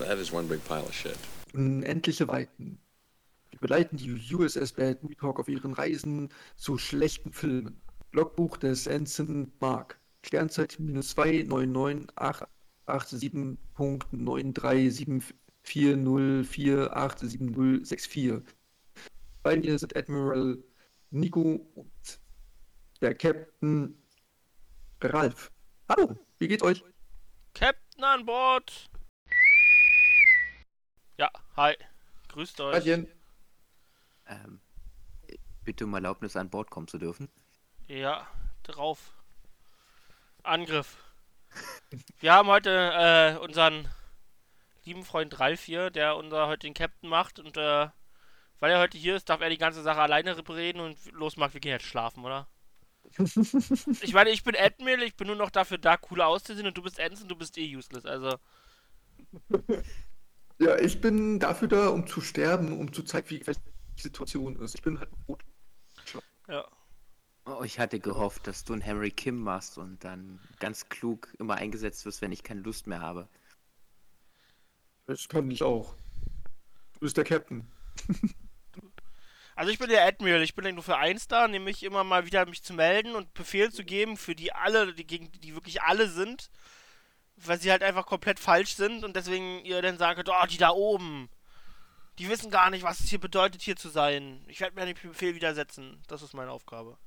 That is one big pile of shit. Unendliche Weiten. Wir begleiten die USS Bad Talk auf ihren Reisen zu schlechten Filmen. Logbuch des Ensign Mark. Sternzeit minus 2 99887.9374048764. Bei mir sind Admiral Nico und der Captain Ralf. Hallo, wie geht's euch? Captain an Bord! Hi. Grüßt euch. Ähm, bitte um Erlaubnis an Bord kommen zu dürfen. Ja, drauf. Angriff. Wir haben heute äh, unseren lieben Freund Ralf hier, der unser heute den Captain macht und äh, weil er heute hier ist, darf er die ganze Sache alleine reden und los, Marc, wir gehen jetzt schlafen, oder? ich meine, ich bin Admiral, ich bin nur noch dafür da, cooler auszusehen und du bist Ensign, du bist eh useless, also. Ja, ich bin dafür da, um zu sterben, um zu zeigen, wie welche Situation ist. Ich bin halt tot. Ja. Oh, ich hatte gehofft, dass du ein Henry Kim machst und dann ganz klug immer eingesetzt wirst, wenn ich keine Lust mehr habe. Das kann ich auch. Du bist der Captain. Also ich bin der Admiral, ich bin nur für eins da, nämlich immer mal wieder mich zu melden und Befehl zu geben, für die alle, die gegen die wirklich alle sind, weil sie halt einfach komplett falsch sind und deswegen ihr dann sagt, oh, die da oben, die wissen gar nicht, was es hier bedeutet, hier zu sein. Ich werde mir den Befehl widersetzen. Das ist meine Aufgabe.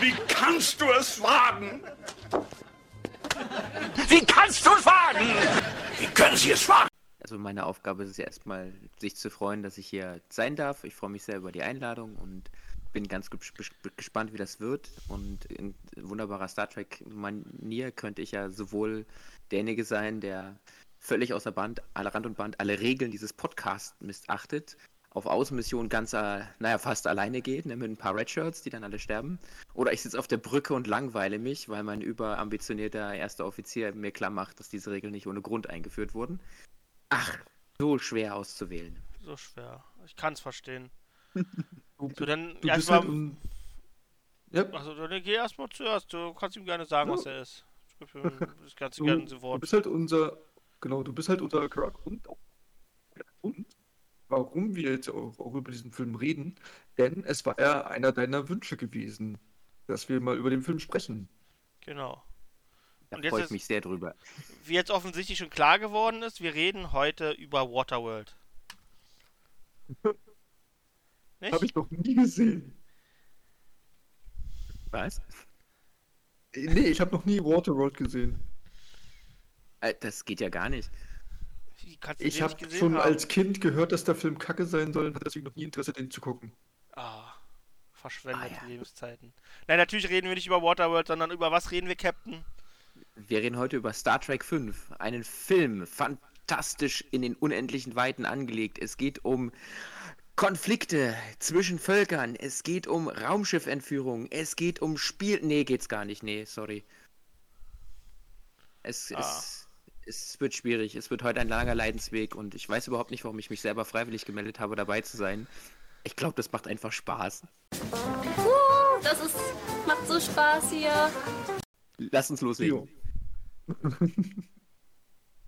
Wie kannst du es wagen? Wie kannst du es wagen? Wie können Sie es wagen? Also meine Aufgabe ist es ja erstmal, sich zu freuen, dass ich hier sein darf. Ich freue mich sehr über die Einladung und bin ganz gespannt, wie das wird. Und in wunderbarer Star Trek-Manier könnte ich ja sowohl derjenige sein, der völlig außer Band, alle Rand und Band, alle Regeln dieses Podcasts missachtet, auf Außenmission ganz, äh, naja, fast alleine geht, ne, mit ein paar Redshirts, die dann alle sterben. Oder ich sitze auf der Brücke und langweile mich, weil mein überambitionierter erster Offizier mir klar macht, dass diese Regeln nicht ohne Grund eingeführt wurden. Ach, so schwer auszuwählen. So schwer. Ich kann es verstehen. Du, so, dann du erstmal. Halt ein... yep. Also, dann geh erstmal zuerst. Du kannst ihm gerne sagen, ja. was er ist. Ich kann du, gerne sofort. Du bist halt unser. Genau, du bist halt unser Charakter. Und, und warum wir jetzt auch, auch, über diesen Film reden, denn es war ja einer deiner Wünsche gewesen, dass wir mal über den Film sprechen. Genau. Da freue ich mich sehr drüber. Wie jetzt offensichtlich schon klar geworden ist, wir reden heute über Waterworld. Habe ich noch nie gesehen. Was? Nee, ich habe noch nie Waterworld gesehen. Äh, das geht ja gar nicht. Ich habe schon haben? als Kind gehört, dass der Film kacke sein soll und hatte deswegen noch nie Interesse, den zu gucken. Ah, verschwendete ah, ja. Lebenszeiten. Nein, natürlich reden wir nicht über Waterworld, sondern über was reden wir, Captain? Wir reden heute über Star Trek 5, einen Film, fantastisch in den unendlichen Weiten angelegt. Es geht um Konflikte zwischen Völkern, es geht um Raumschiffentführung, es geht um Spiel. Nee, geht's gar nicht, nee, sorry. Es, ah. es, es wird schwierig, es wird heute ein langer Leidensweg und ich weiß überhaupt nicht, warum ich mich selber freiwillig gemeldet habe, dabei zu sein. Ich glaube, das macht einfach Spaß. Uh, das ist, macht so Spaß hier. Lass uns loslegen.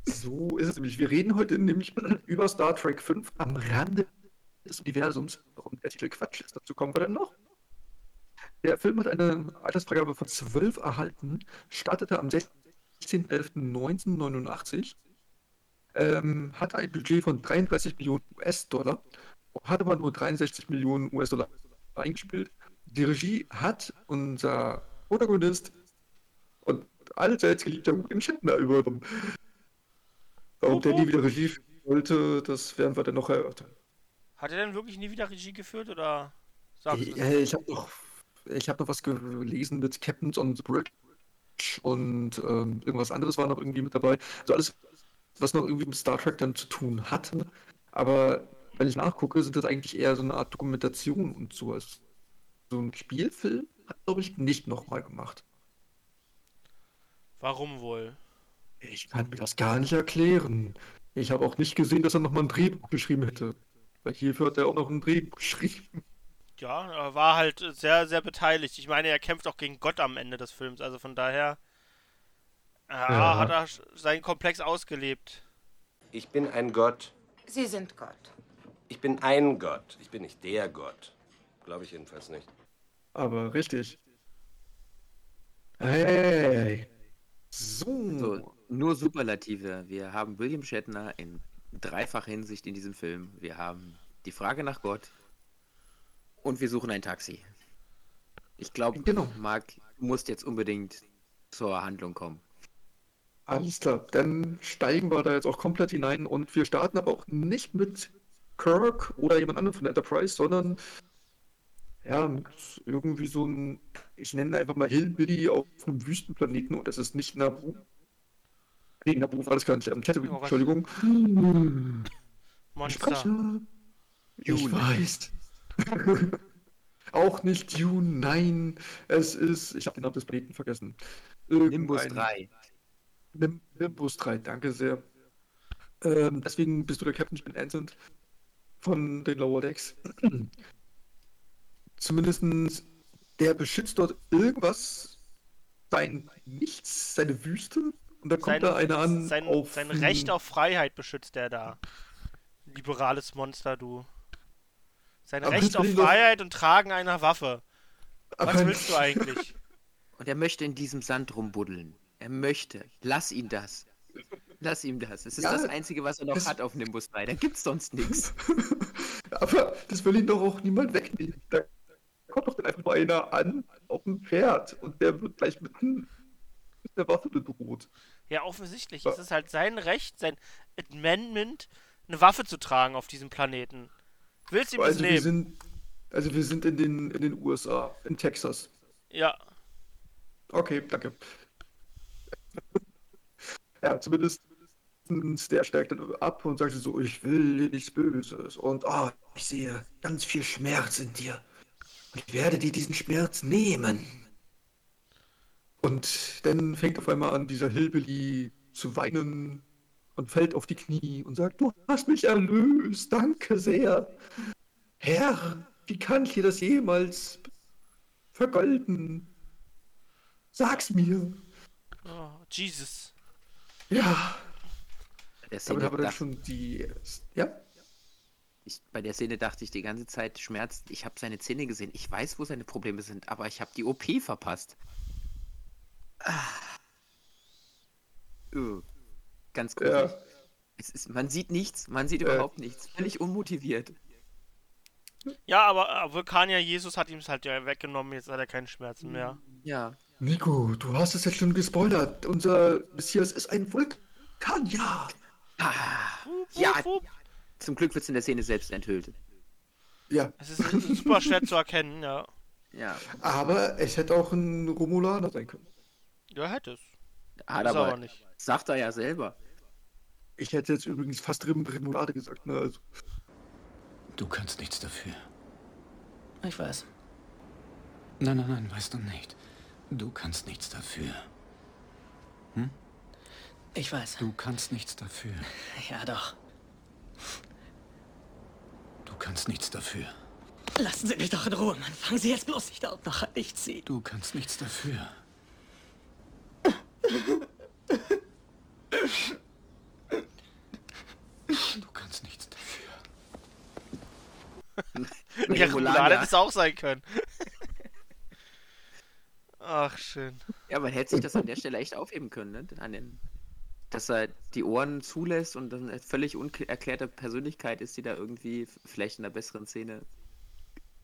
so ist es nämlich. Wir reden heute nämlich über Star Trek 5 am Rande des Universums. Warum der Titel Quatsch ist, dazu kommen wir dann noch. Der Film hat eine Altersfreigabe von 12 erhalten, startete am 16.11.1989, ähm, hat ein Budget von 33 Millionen US-Dollar, hat aber nur 63 Millionen US-Dollar eingespielt. Die Regie hat unser Protagonist und allseits geliebter William Shatner übernommen. Warum der nie wieder Regie wollte, das werden wir dann noch erörtern. Hat er denn wirklich nie wieder Regie geführt oder ich, äh, ich habe noch, hab noch was gelesen mit Captains on the Bridge und ähm, irgendwas anderes war noch irgendwie mit dabei. Also alles, was noch irgendwie mit Star Trek dann zu tun hatte. Aber wenn ich nachgucke, sind das eigentlich eher so eine Art Dokumentation und so. Also so ein Spielfilm hat, glaube ich, nicht nochmal gemacht. Warum wohl? Ich kann mir das gar nicht erklären. Ich habe auch nicht gesehen, dass er nochmal ein Drehbuch geschrieben hätte. Weil hierfür hat er auch noch ein Drehbuch geschrieben. Ja, er war halt sehr, sehr beteiligt. Ich meine, er kämpft auch gegen Gott am Ende des Films. Also von daher ja, ja. hat er seinen Komplex ausgelebt. Ich bin ein Gott. Sie sind Gott. Ich bin ein Gott. Ich bin nicht der Gott. Glaube ich jedenfalls nicht. Aber richtig. Hey. So. So, nur Superlative. Wir haben William Shatner in dreifacher Hinsicht in diesem Film. Wir haben die Frage nach Gott und wir suchen ein Taxi. Ich glaube, Genau. Marc, du musst jetzt unbedingt zur Handlung kommen. Alles klar, dann steigen wir da jetzt auch komplett hinein und wir starten aber auch nicht mit Kirk oder jemand anderem von Enterprise, sondern ja, irgendwie so ein, ich nenne einfach mal Hillbilly auf einem Wüstenplaneten und es ist nicht Nabu. Nee, Nabu war das gar nicht, ähm, Tatooine, Oh? Entschuldigung. Monster. Ich Dune. weiß. auch nicht Dune, nein, es ist, ich habe den Namen des Planeten vergessen. Nimbus Irgendein- 3. Nim Nimbus 3, danke sehr. Ähm, deswegen bist du der Captain, ich bin Anson von den Lower Decks. Zumindest der beschützt dort irgendwas, sein Nichts, seine Wüste. Und dann kommt Sein, da einer an sein, auf sein ein- Recht auf Freiheit beschützt er da. Liberales Monster, du. Sein Aber Recht auf doch- Freiheit und Tragen einer Waffe. Was Aber- willst du eigentlich? Und er möchte in diesem Sand rumbuddeln. Er möchte. Lass ihn das. Lass ihm das. Es ist Ja, das Einzige, was er noch das- hat auf Nimbus 3. Da gibt's sonst nichts. Aber das will ihn doch auch niemand wegnehmen. Da kommt doch dann einfach nur einer an auf dem Pferd und der wird gleich mit, mit der Waffe bedroht. Ja, offensichtlich. Ja. Es ist halt sein Recht, sein Amendment, eine Waffe zu tragen auf diesem Planeten. Willst du ihm das Also wir nehmen? sind, also wir sind in den, in den USA, in Texas. Ja. Okay, danke. Ja, zumindest der steigt dann ab und sagt so, ich will dir nichts Böses und ah, ich sehe ganz viel Schmerz in dir und ich werde dir diesen Schmerz nehmen. Und dann fängt auf einmal an, dieser Hillbilly zu weinen und fällt auf die Knie und sagt, du hast mich erlöst, danke sehr. Herr, wie kann ich dir das jemals vergolden? Sag's mir. Oh, Jesus. Ja, Der damit Szene haben wir dann dachte, schon die. Ja, ich, bei der Szene dachte ich die ganze Zeit, Schmerz, ich habe seine Zähne gesehen. Ich weiß, wo seine Probleme sind, aber ich habe die OP verpasst. Ah. Uh, ganz gut. ja. Es ist, man sieht nichts, man sieht Äh. überhaupt nichts. Völlig unmotiviert. Ja, aber äh, Vulkanier Jesus hat ihm es halt ja weggenommen, jetzt hat er keine Schmerzen mehr. Ja. Nico, du hast es jetzt schon gespoilert. Unser Messias ist ein Vulkan, ja. Ah, Ja. zum Glück wird es in der Szene selbst enthüllt. Ja, Es ist super schwer zu erkennen, ja. Ja. aber es hätte auch ein Romulaner sein können. Ja, hätte es. Hat Ist aber, aber nicht. sagt er ja selber. Ich hätte jetzt übrigens fast Rim Remulade gesagt, ne? Also, Du kannst nichts dafür. Ich weiß. Nein, nein, nein, weißt du nicht. Du kannst nichts dafür. Ich weiß. Du kannst nichts dafür. Ja, doch. Du kannst nichts dafür. Lassen Sie mich doch in Ruhe, Mann. Fangen Sie jetzt bloß nicht an. Noch ich Sie. Du kannst nichts dafür. Du kannst nichts dafür. Ja. Romulaner hätte es auch sein können. Ach, schön. Ja, man hätte sich das an der Stelle echt aufheben können, ne? An den, dass er die Ohren zulässt und dann eine völlig unerklärte Persönlichkeit ist, die da irgendwie vielleicht in einer besseren Szene.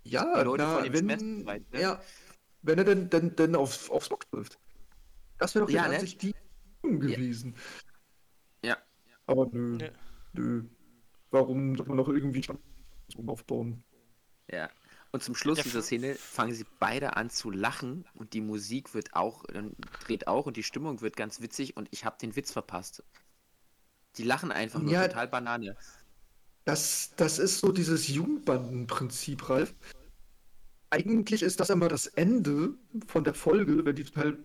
ja, na, wenn, befreit, ne? ja, wenn er denn, denn, denn auf, aufs Box trifft. Das wäre doch Ja, ne? die gewesen. Ja. Aber nö, Ja. nö. Warum soll man noch irgendwie Spannung aufbauen? Ja. Und zum Schluss dieser Szene fangen sie beide an zu lachen und die Musik wird auch, dann dreht auch und die Stimmung wird ganz witzig und ich habe den Witz verpasst. Die lachen einfach nur Ja. total Banane. Das, das ist so dieses Jugendbandenprinzip, Ralf. Eigentlich ist das immer das Ende von der Folge, wenn die total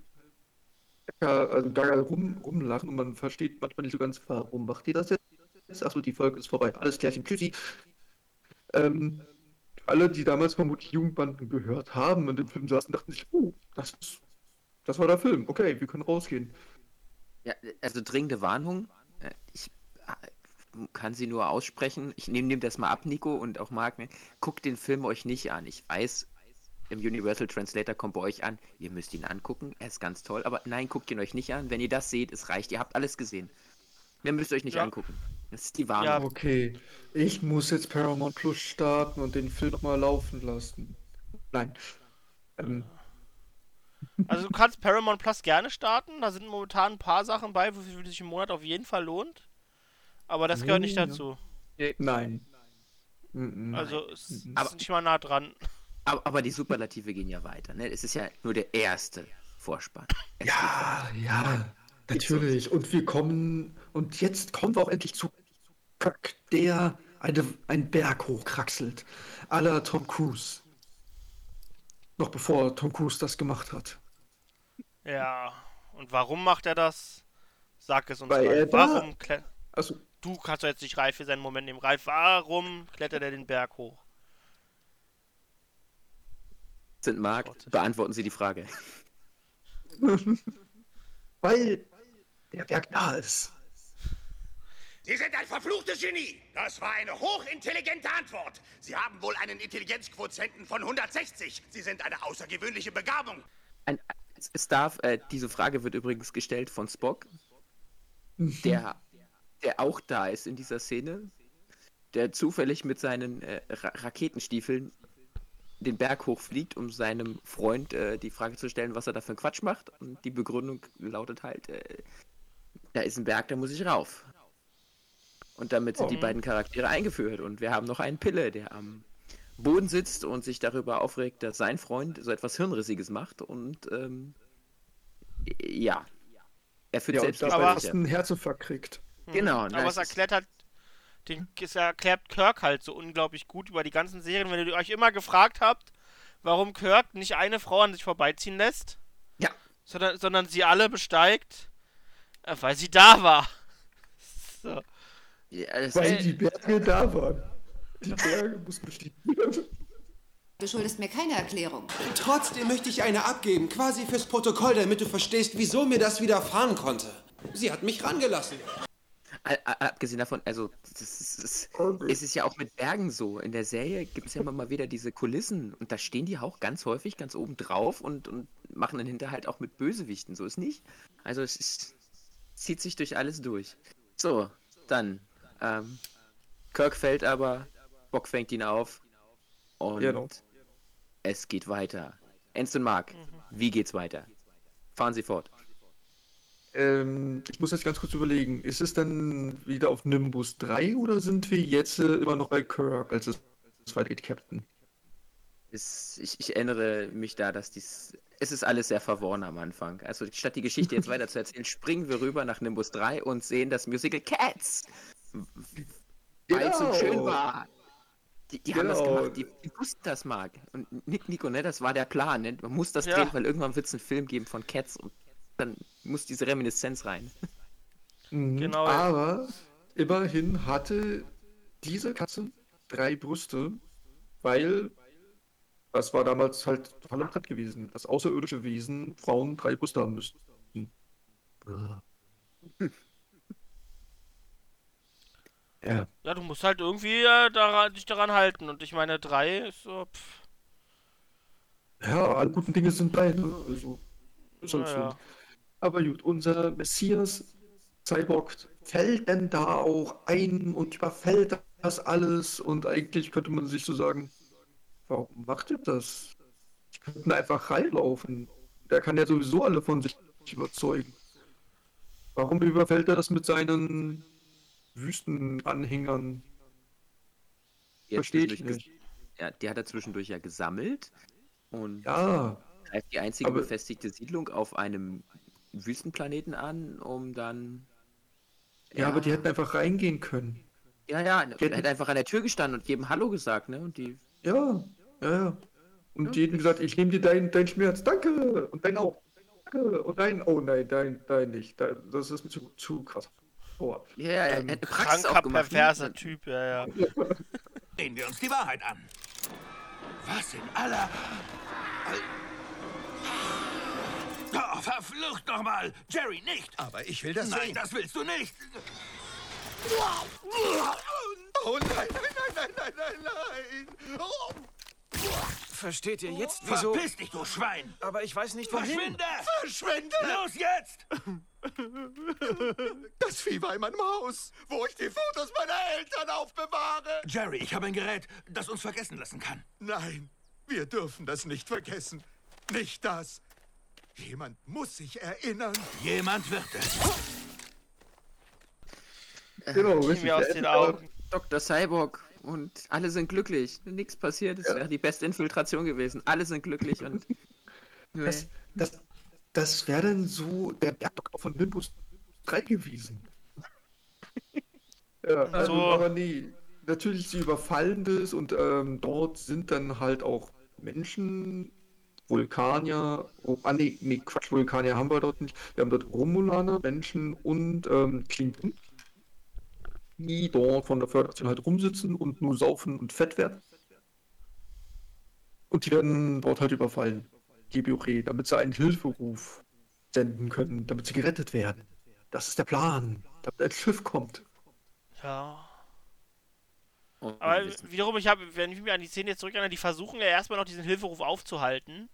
also da rum, rumlachen und man versteht manchmal nicht so ganz, warum macht ihr das jetzt? Achso, die Folge ist vorbei. Alles klärchen, tschüssi. Ähm, alle, die damals vermutlich Jugendbanden gehört haben und im Film saßen, dachten sich, oh, das, ist, das war der Film. Okay, wir können rausgehen. Ja, also dringende Warnung. Äh, Ich, äh, kann sie nur aussprechen. Ich nehme nehm das mal ab, Nico, und auch Marc. Ne? Guckt den Film euch nicht an. Ich weiß, im Universal Translator kommt bei euch an, ihr müsst ihn angucken, er ist ganz toll, aber nein, guckt ihn euch nicht an. Wenn ihr das seht, es reicht. Ihr habt alles gesehen. Mehr müsst ihr euch nicht Ja. angucken. Das ist die Warnung. Ja. Okay, ich muss jetzt Paramount Plus starten und den Film mal laufen lassen. Nein. Ähm, Also du kannst Paramount Plus gerne starten. Da sind momentan ein paar Sachen bei, wofür es sich im Monat auf jeden Fall lohnt. Aber das gehört nicht Ja. dazu. nein. Mhm. Also es ist Aber- nicht mal nah dran. Aber, aber die Superlative gehen ja weiter. Ne? Es ist ja nur der erste Vorspann. Es Ja, ja, natürlich. Und wir kommen, und jetzt kommen wir auch endlich zu Kirk, der eine, einen Berg hochkraxelt. à la Tom Cruise. Noch bevor Tom Cruise das gemacht hat. Ja. Und warum macht er das? Sag es uns Weil mal. er Warum Also, Du kannst doch jetzt nicht Reif für seinen Moment nehmen. Reif, warum klettert er den Berg hoch? Sind Marc, beantworten Sie die Frage. weil der Berg da ist. Sie sind ein verfluchtes Genie. Das war eine hochintelligente Antwort. Sie haben wohl einen Intelligenzquotienten von 160. Sie sind eine außergewöhnliche Begabung. Ein, es- darf, äh, diese Frage wird übrigens gestellt von Spock, der, der auch da ist in dieser Szene, der zufällig mit seinen äh, Ra Raketenstiefeln den Berg hochfliegt, um seinem Freund äh, die Frage zu stellen, was er da für einen Quatsch macht. Und die Begründung lautet halt, äh, da ist ein Berg, da muss ich rauf. Und damit sind die beiden Charaktere eingeführt. Und wir haben noch einen Pille, der am Boden sitzt und sich darüber aufregt, dass sein Freund so etwas Hirnrissiges macht. Und ähm, ja, er führt Ja, selbst Aber- fast einen Herzinfarkt kriegt. Genau, Aber es erklärt halt, den, es erklärt Kirk halt so unglaublich gut über die ganzen Serien. Wenn ihr euch immer gefragt habt, warum Kirk nicht eine Frau an sich vorbeiziehen lässt, Ja. sondern, sondern sie alle besteigt, äh, weil sie da war. So. Ja, es Weil die Berge da waren. Die Berge muss bestiegen werden. Du schuldest mir keine Erklärung. Trotzdem möchte ich eine abgeben, quasi fürs Protokoll, damit du verstehst, wieso mir das widerfahren konnte. Sie hat mich rangelassen. Abgesehen davon, also das ist, das, es ist ja auch mit Bergen so. In der Serie gibt es ja immer mal wieder diese Kulissen und da stehen die auch ganz häufig ganz oben drauf und, und machen dann hinterher halt auch mit Bösewichten. So ist nicht. Also es ist, zieht sich durch alles durch. So, dann. Ähm, Kirk fällt aber, Bock fängt ihn auf und Genau. es geht weiter. Ensign Mark, wie geht's weiter? Fahren Sie fort. Ähm, ich muss jetzt ganz kurz überlegen, ist es dann wieder auf Nimbus 3 oder sind wir jetzt äh, immer noch bei Kirk als es es weitergeht, Captain? Es, ich, ich erinnere mich da, dass dies. Es ist alles sehr verworren am Anfang. Also statt die Geschichte jetzt weiter zu erzählen, springen wir rüber nach Nimbus 3 und sehen das Musical Cats. Weil es so Genau. schön war. Die, die haben das Genau. gemacht, die, die wussten das, Marc. Und Nick, Nico, ne, das war der Plan. Ne? Man muss das Ja. drehen, weil irgendwann wird es einen Film geben von Cats und dann muss diese Reminiszenz rein. Mhm. Genau. Aber immerhin hatte diese Katze drei Brüste, weil das war damals halt total im Trend gewesen, dass außerirdische Wesen Frauen drei Brüste haben müssten. Ja. Ja, du musst halt irgendwie äh, daran, dich daran halten. Und ich meine, drei ist so, pff, Ja, alle guten Dinge sind drei, ne? Also, ist halt Ja, so. Aber gut, unser Messias Cyborg fällt denn da auch ein und überfällt das alles und eigentlich könnte man sich so sagen, warum macht er das? Ich könnte einfach reinlaufen. Der kann ja sowieso alle von sich überzeugen. Warum überfällt er das mit seinen Wüstenanhängern? Die Verstehe ich nicht. Ja, die hat er zwischendurch ja gesammelt und Ja, die einzige Aber- befestigte Siedlung auf einem Wüstenplaneten an, um dann. ja, aber die hätten einfach reingehen können. Ja, ja, er hätten- hätte einfach an der Tür gestanden und jedem Hallo gesagt, ne? Und die. Ja, ja, ja. Und jedem gesagt, ich nehme dir deinen dein Schmerz, danke. Und dein auch. Danke. Und dein, oh nein, dein, dein nicht. Dein, das ist mir zu, zu krass. Oh. Ja, er Ähm, hätte Praxis kranker, ne? perverser Typ, ja, ja. Sehen wir uns die Wahrheit an. Was in aller... Oh, verflucht nochmal! Jerry, nicht! Aber ich will das Nein, sehen. das willst du nicht! nein, nein! Oh, Versteht ihr jetzt, wieso? Verpiss dich, du Schwein! Aber ich weiß nicht, wohin. Verschwinde! Verschwinde! Los jetzt! Das Vieh war in meinem Haus, wo ich die Fotos meiner Eltern aufbewahre. Jerry, ich habe ein Gerät, das uns vergessen lassen kann. Nein, wir dürfen das nicht vergessen. Nicht das. Jemand muss sich erinnern. Jemand wird es. Genau, richtig. mir aus den Augen. Dr. Cyborg und alle sind glücklich. Nichts passiert. Es wäre die beste Infiltration gewesen. Alle sind glücklich und. Das, das, das wäre dann so der Bergdoktor von Nimbus 3 gewesen. ja, also, So. aber nee. Natürlich, sie überfallen das und ähm, dort sind dann halt auch Menschen, Vulkanier, oh, ah nee, nee, Quatsch, Vulkanier haben wir dort nicht. Wir haben dort Romulaner, Menschen und ähm, Klinken, die dort von der Föderation halt rumsitzen und nur saufen und fett werden. Und die werden dort halt überfallen, die Biore, damit sie einen Hilferuf senden können, damit sie gerettet werden. Das ist der Plan, damit ein Schiff kommt. Ja. Aber wiederum, ich habe, wenn ich mich an die Szene jetzt zurückerinnere, die versuchen ja erstmal noch diesen Hilferuf aufzuhalten.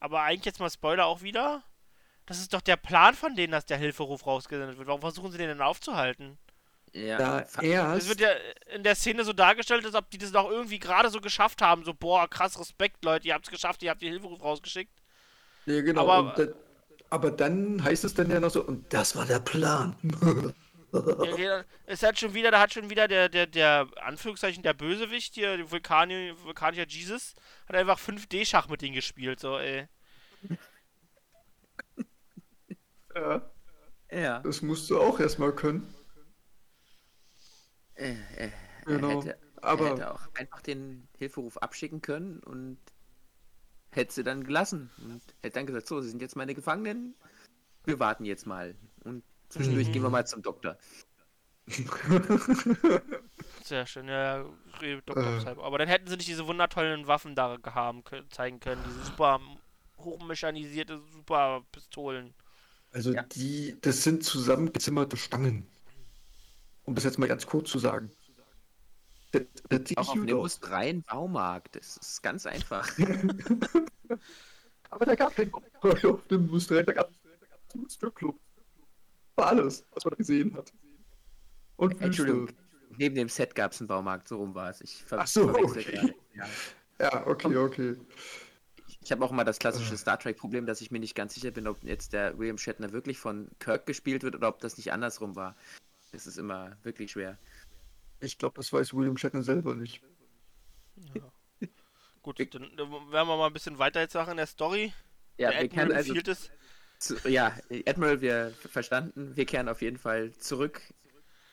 Aber eigentlich jetzt mal Spoiler auch wieder. Das ist doch der Plan von denen, dass der Hilferuf rausgesendet wird. Warum versuchen sie den denn aufzuhalten? ja, Da Es wird ja in der Szene so dargestellt, als ob die das doch irgendwie gerade so geschafft haben. So, boah, krass Respekt, Leute, ihr habt es geschafft, ihr habt den Hilferuf rausgeschickt. ja, genau, aber- dann, aber dann heißt es dann ja noch so, und das war der Plan. Es hat schon wieder, da hat schon wieder der, der, der, Anführungszeichen, der Bösewicht hier, der Vulkanier, vulkanischer Jesus, hat einfach 5D-Schach mit denen gespielt, so, ey. ja, ja. das musst du auch erstmal können. Äh, äh, Genau, Er, hätte, aber- er hätte auch einfach den Hilferuf abschicken können und hätte sie dann gelassen. Und hätte dann gesagt, so, sie sind jetzt meine Gefangenen. Wir warten jetzt mal. Und zwischendurch Mhm. gehen wir mal zum Doktor. Sehr schön, ja, ja, Dr. Äh. Aber dann hätten sie nicht diese wundertollen Waffen da haben zeigen können, diese super hochmechanisierte, super Pistolen. Also Ja. die, das sind zusammengezimmerte Stangen. Um das jetzt mal ganz kurz zu sagen. Das, das sieht Auch auf gut Nimbus aus. 3 ein Baumarkt. Das ist ganz einfach. Aber da gab kein auf dem Bus da gab es einen Stripclub. War alles, was man gesehen hat. Und Wüste. Entschuldigung. Neben dem Set gab es einen Baumarkt, so rum war es. Ich Ach so, okay. Ja. Ja, okay, okay. Ich habe auch mal das klassische Star Trek-Problem, dass ich mir nicht ganz sicher bin, ob jetzt der William Shatner wirklich von Kirk gespielt wird oder ob das nicht andersrum war. Das ist immer wirklich schwer. Ich glaube, das weiß William Shatner selber nicht. Gut, dann werden wir mal ein bisschen weiter jetzt machen in der Story. Ja, der wir kennen Admiral also es. Zu, ja, Admiral, wir verstanden. Wir kehren auf jeden Fall zurück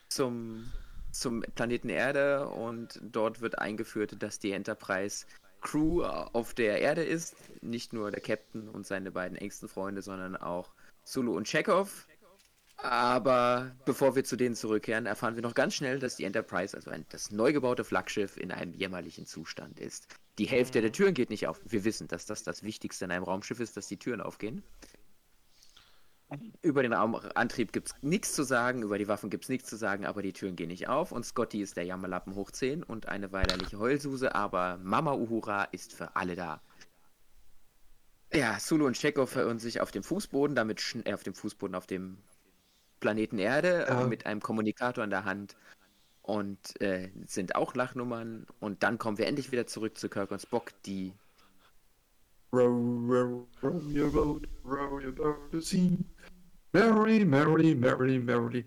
zum, zum Planeten Erde und dort wird eingeführt, dass die Enterprise Crew auf der Erde ist. Nicht nur der Captain und seine beiden engsten Freunde, sondern auch Sulu und Chekhov. Aber bevor wir zu denen zurückkehren, erfahren wir noch ganz schnell, dass die Enterprise, also ein, das neu gebaute Flaggschiff, in einem jämmerlichen Zustand ist. Die Hälfte der Türen geht nicht auf. Wir wissen, dass das das Wichtigste in einem Raumschiff ist, dass die Türen aufgehen. Über den Raumantrieb gibt es nichts zu sagen, über die Waffen gibt es nichts zu sagen, aber die Türen gehen nicht auf und Scotty ist der Jammerlappen hoch 10 und eine weilerliche Heulsuse, aber Mama Uhura ist für alle da. Ja, Sulu und Chekhov verirren sich auf dem Fußboden, damit äh, auf dem Fußboden, auf dem Planeten Erde Ja. äh, mit einem Kommunikator in der Hand und äh, sind auch Lachnummern und dann kommen wir endlich wieder zurück zu Kirk und Spock, die Row, row, row your boat, row your boat to sea. Merrily, merrily, merrily, merrily.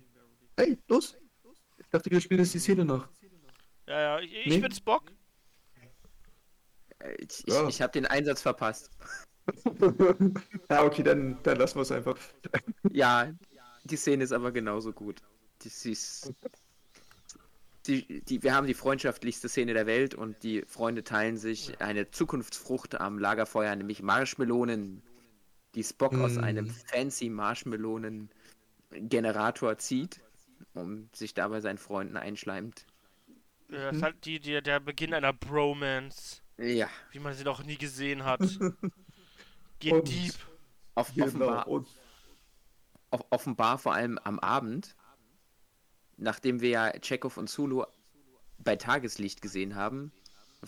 Hey, los! Ich dachte, wir spielen jetzt die Szene nach. Ja, ja, ich, ich Nee. bin Spock. äh, ich, Ja. ich, ich habe den Einsatz verpasst. ja, okay, dann, dann lassen wir es einfach. Ja, die Szene ist aber genauso gut. Die, sie ist, die, die, wir haben die freundschaftlichste Szene der Welt und die Freunde teilen sich eine Zukunftsfrucht am Lagerfeuer, nämlich Marshmelonen, die Spock aus Mm. einem fancy Marshmelonen-Generator zieht, um sich dabei seinen Freunden einschleimt. Ja, Das ist halt die, die, der Beginn einer Bromance, Ja, wie man sie noch nie gesehen hat. Geht Und- deep. off Genau. offenbar, Und off offenbar vor allem am Abend, nachdem wir ja Chekhov und Zulu bei Tageslicht gesehen haben,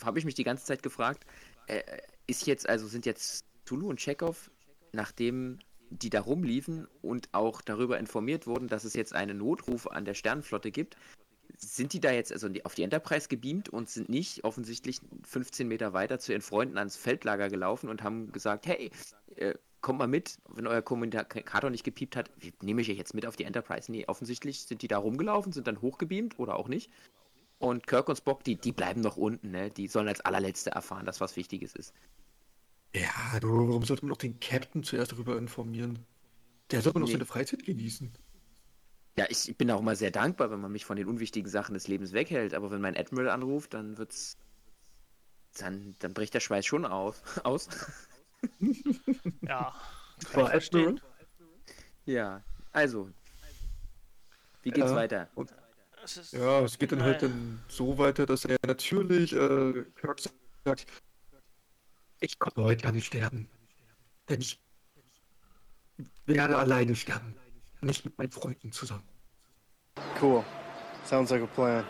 habe ich mich die ganze Zeit gefragt, äh, ist jetzt, also sind jetzt Tulu und Chekhov, nachdem die da rumliefen und auch darüber informiert wurden, dass es jetzt einen Notruf an der Sternenflotte gibt, sind die da jetzt also auf die Enterprise gebeamt und sind nicht offensichtlich 15 Meter weiter zu ihren Freunden ans Feldlager gelaufen und haben gesagt, hey, äh, kommt mal mit, wenn euer Kommunikator nicht gepiept hat, nehme ich euch jetzt mit auf die Enterprise. Nee, offensichtlich sind die da rumgelaufen, sind dann hochgebeamt oder auch nicht. Und Kirk und Spock, die, die bleiben noch unten, ne? Die sollen als allerletzte erfahren, dass was Wichtiges ist. Ja, du, warum sollte man noch den Captain zuerst darüber informieren? Der sollte noch Nee. seine Freizeit genießen. Ja, ich bin auch immer sehr dankbar, wenn man mich von den unwichtigen Sachen des Lebens weghält, aber wenn mein Admiral anruft, dann wird's. Dann, dann bricht der Schweiß schon auf, aus. Ja. Verstehen. Admiral? Ja, also. Wie geht's Ja, weiter? und- Es Ja, es geht dann halt dann so weiter, dass er natürlich äh, Kirk sagt, ich konnte heute gar nicht sterben. Denn ich werde alleine sterben. Nicht mit meinen Freunden zusammen. Cool. Sounds like a plan.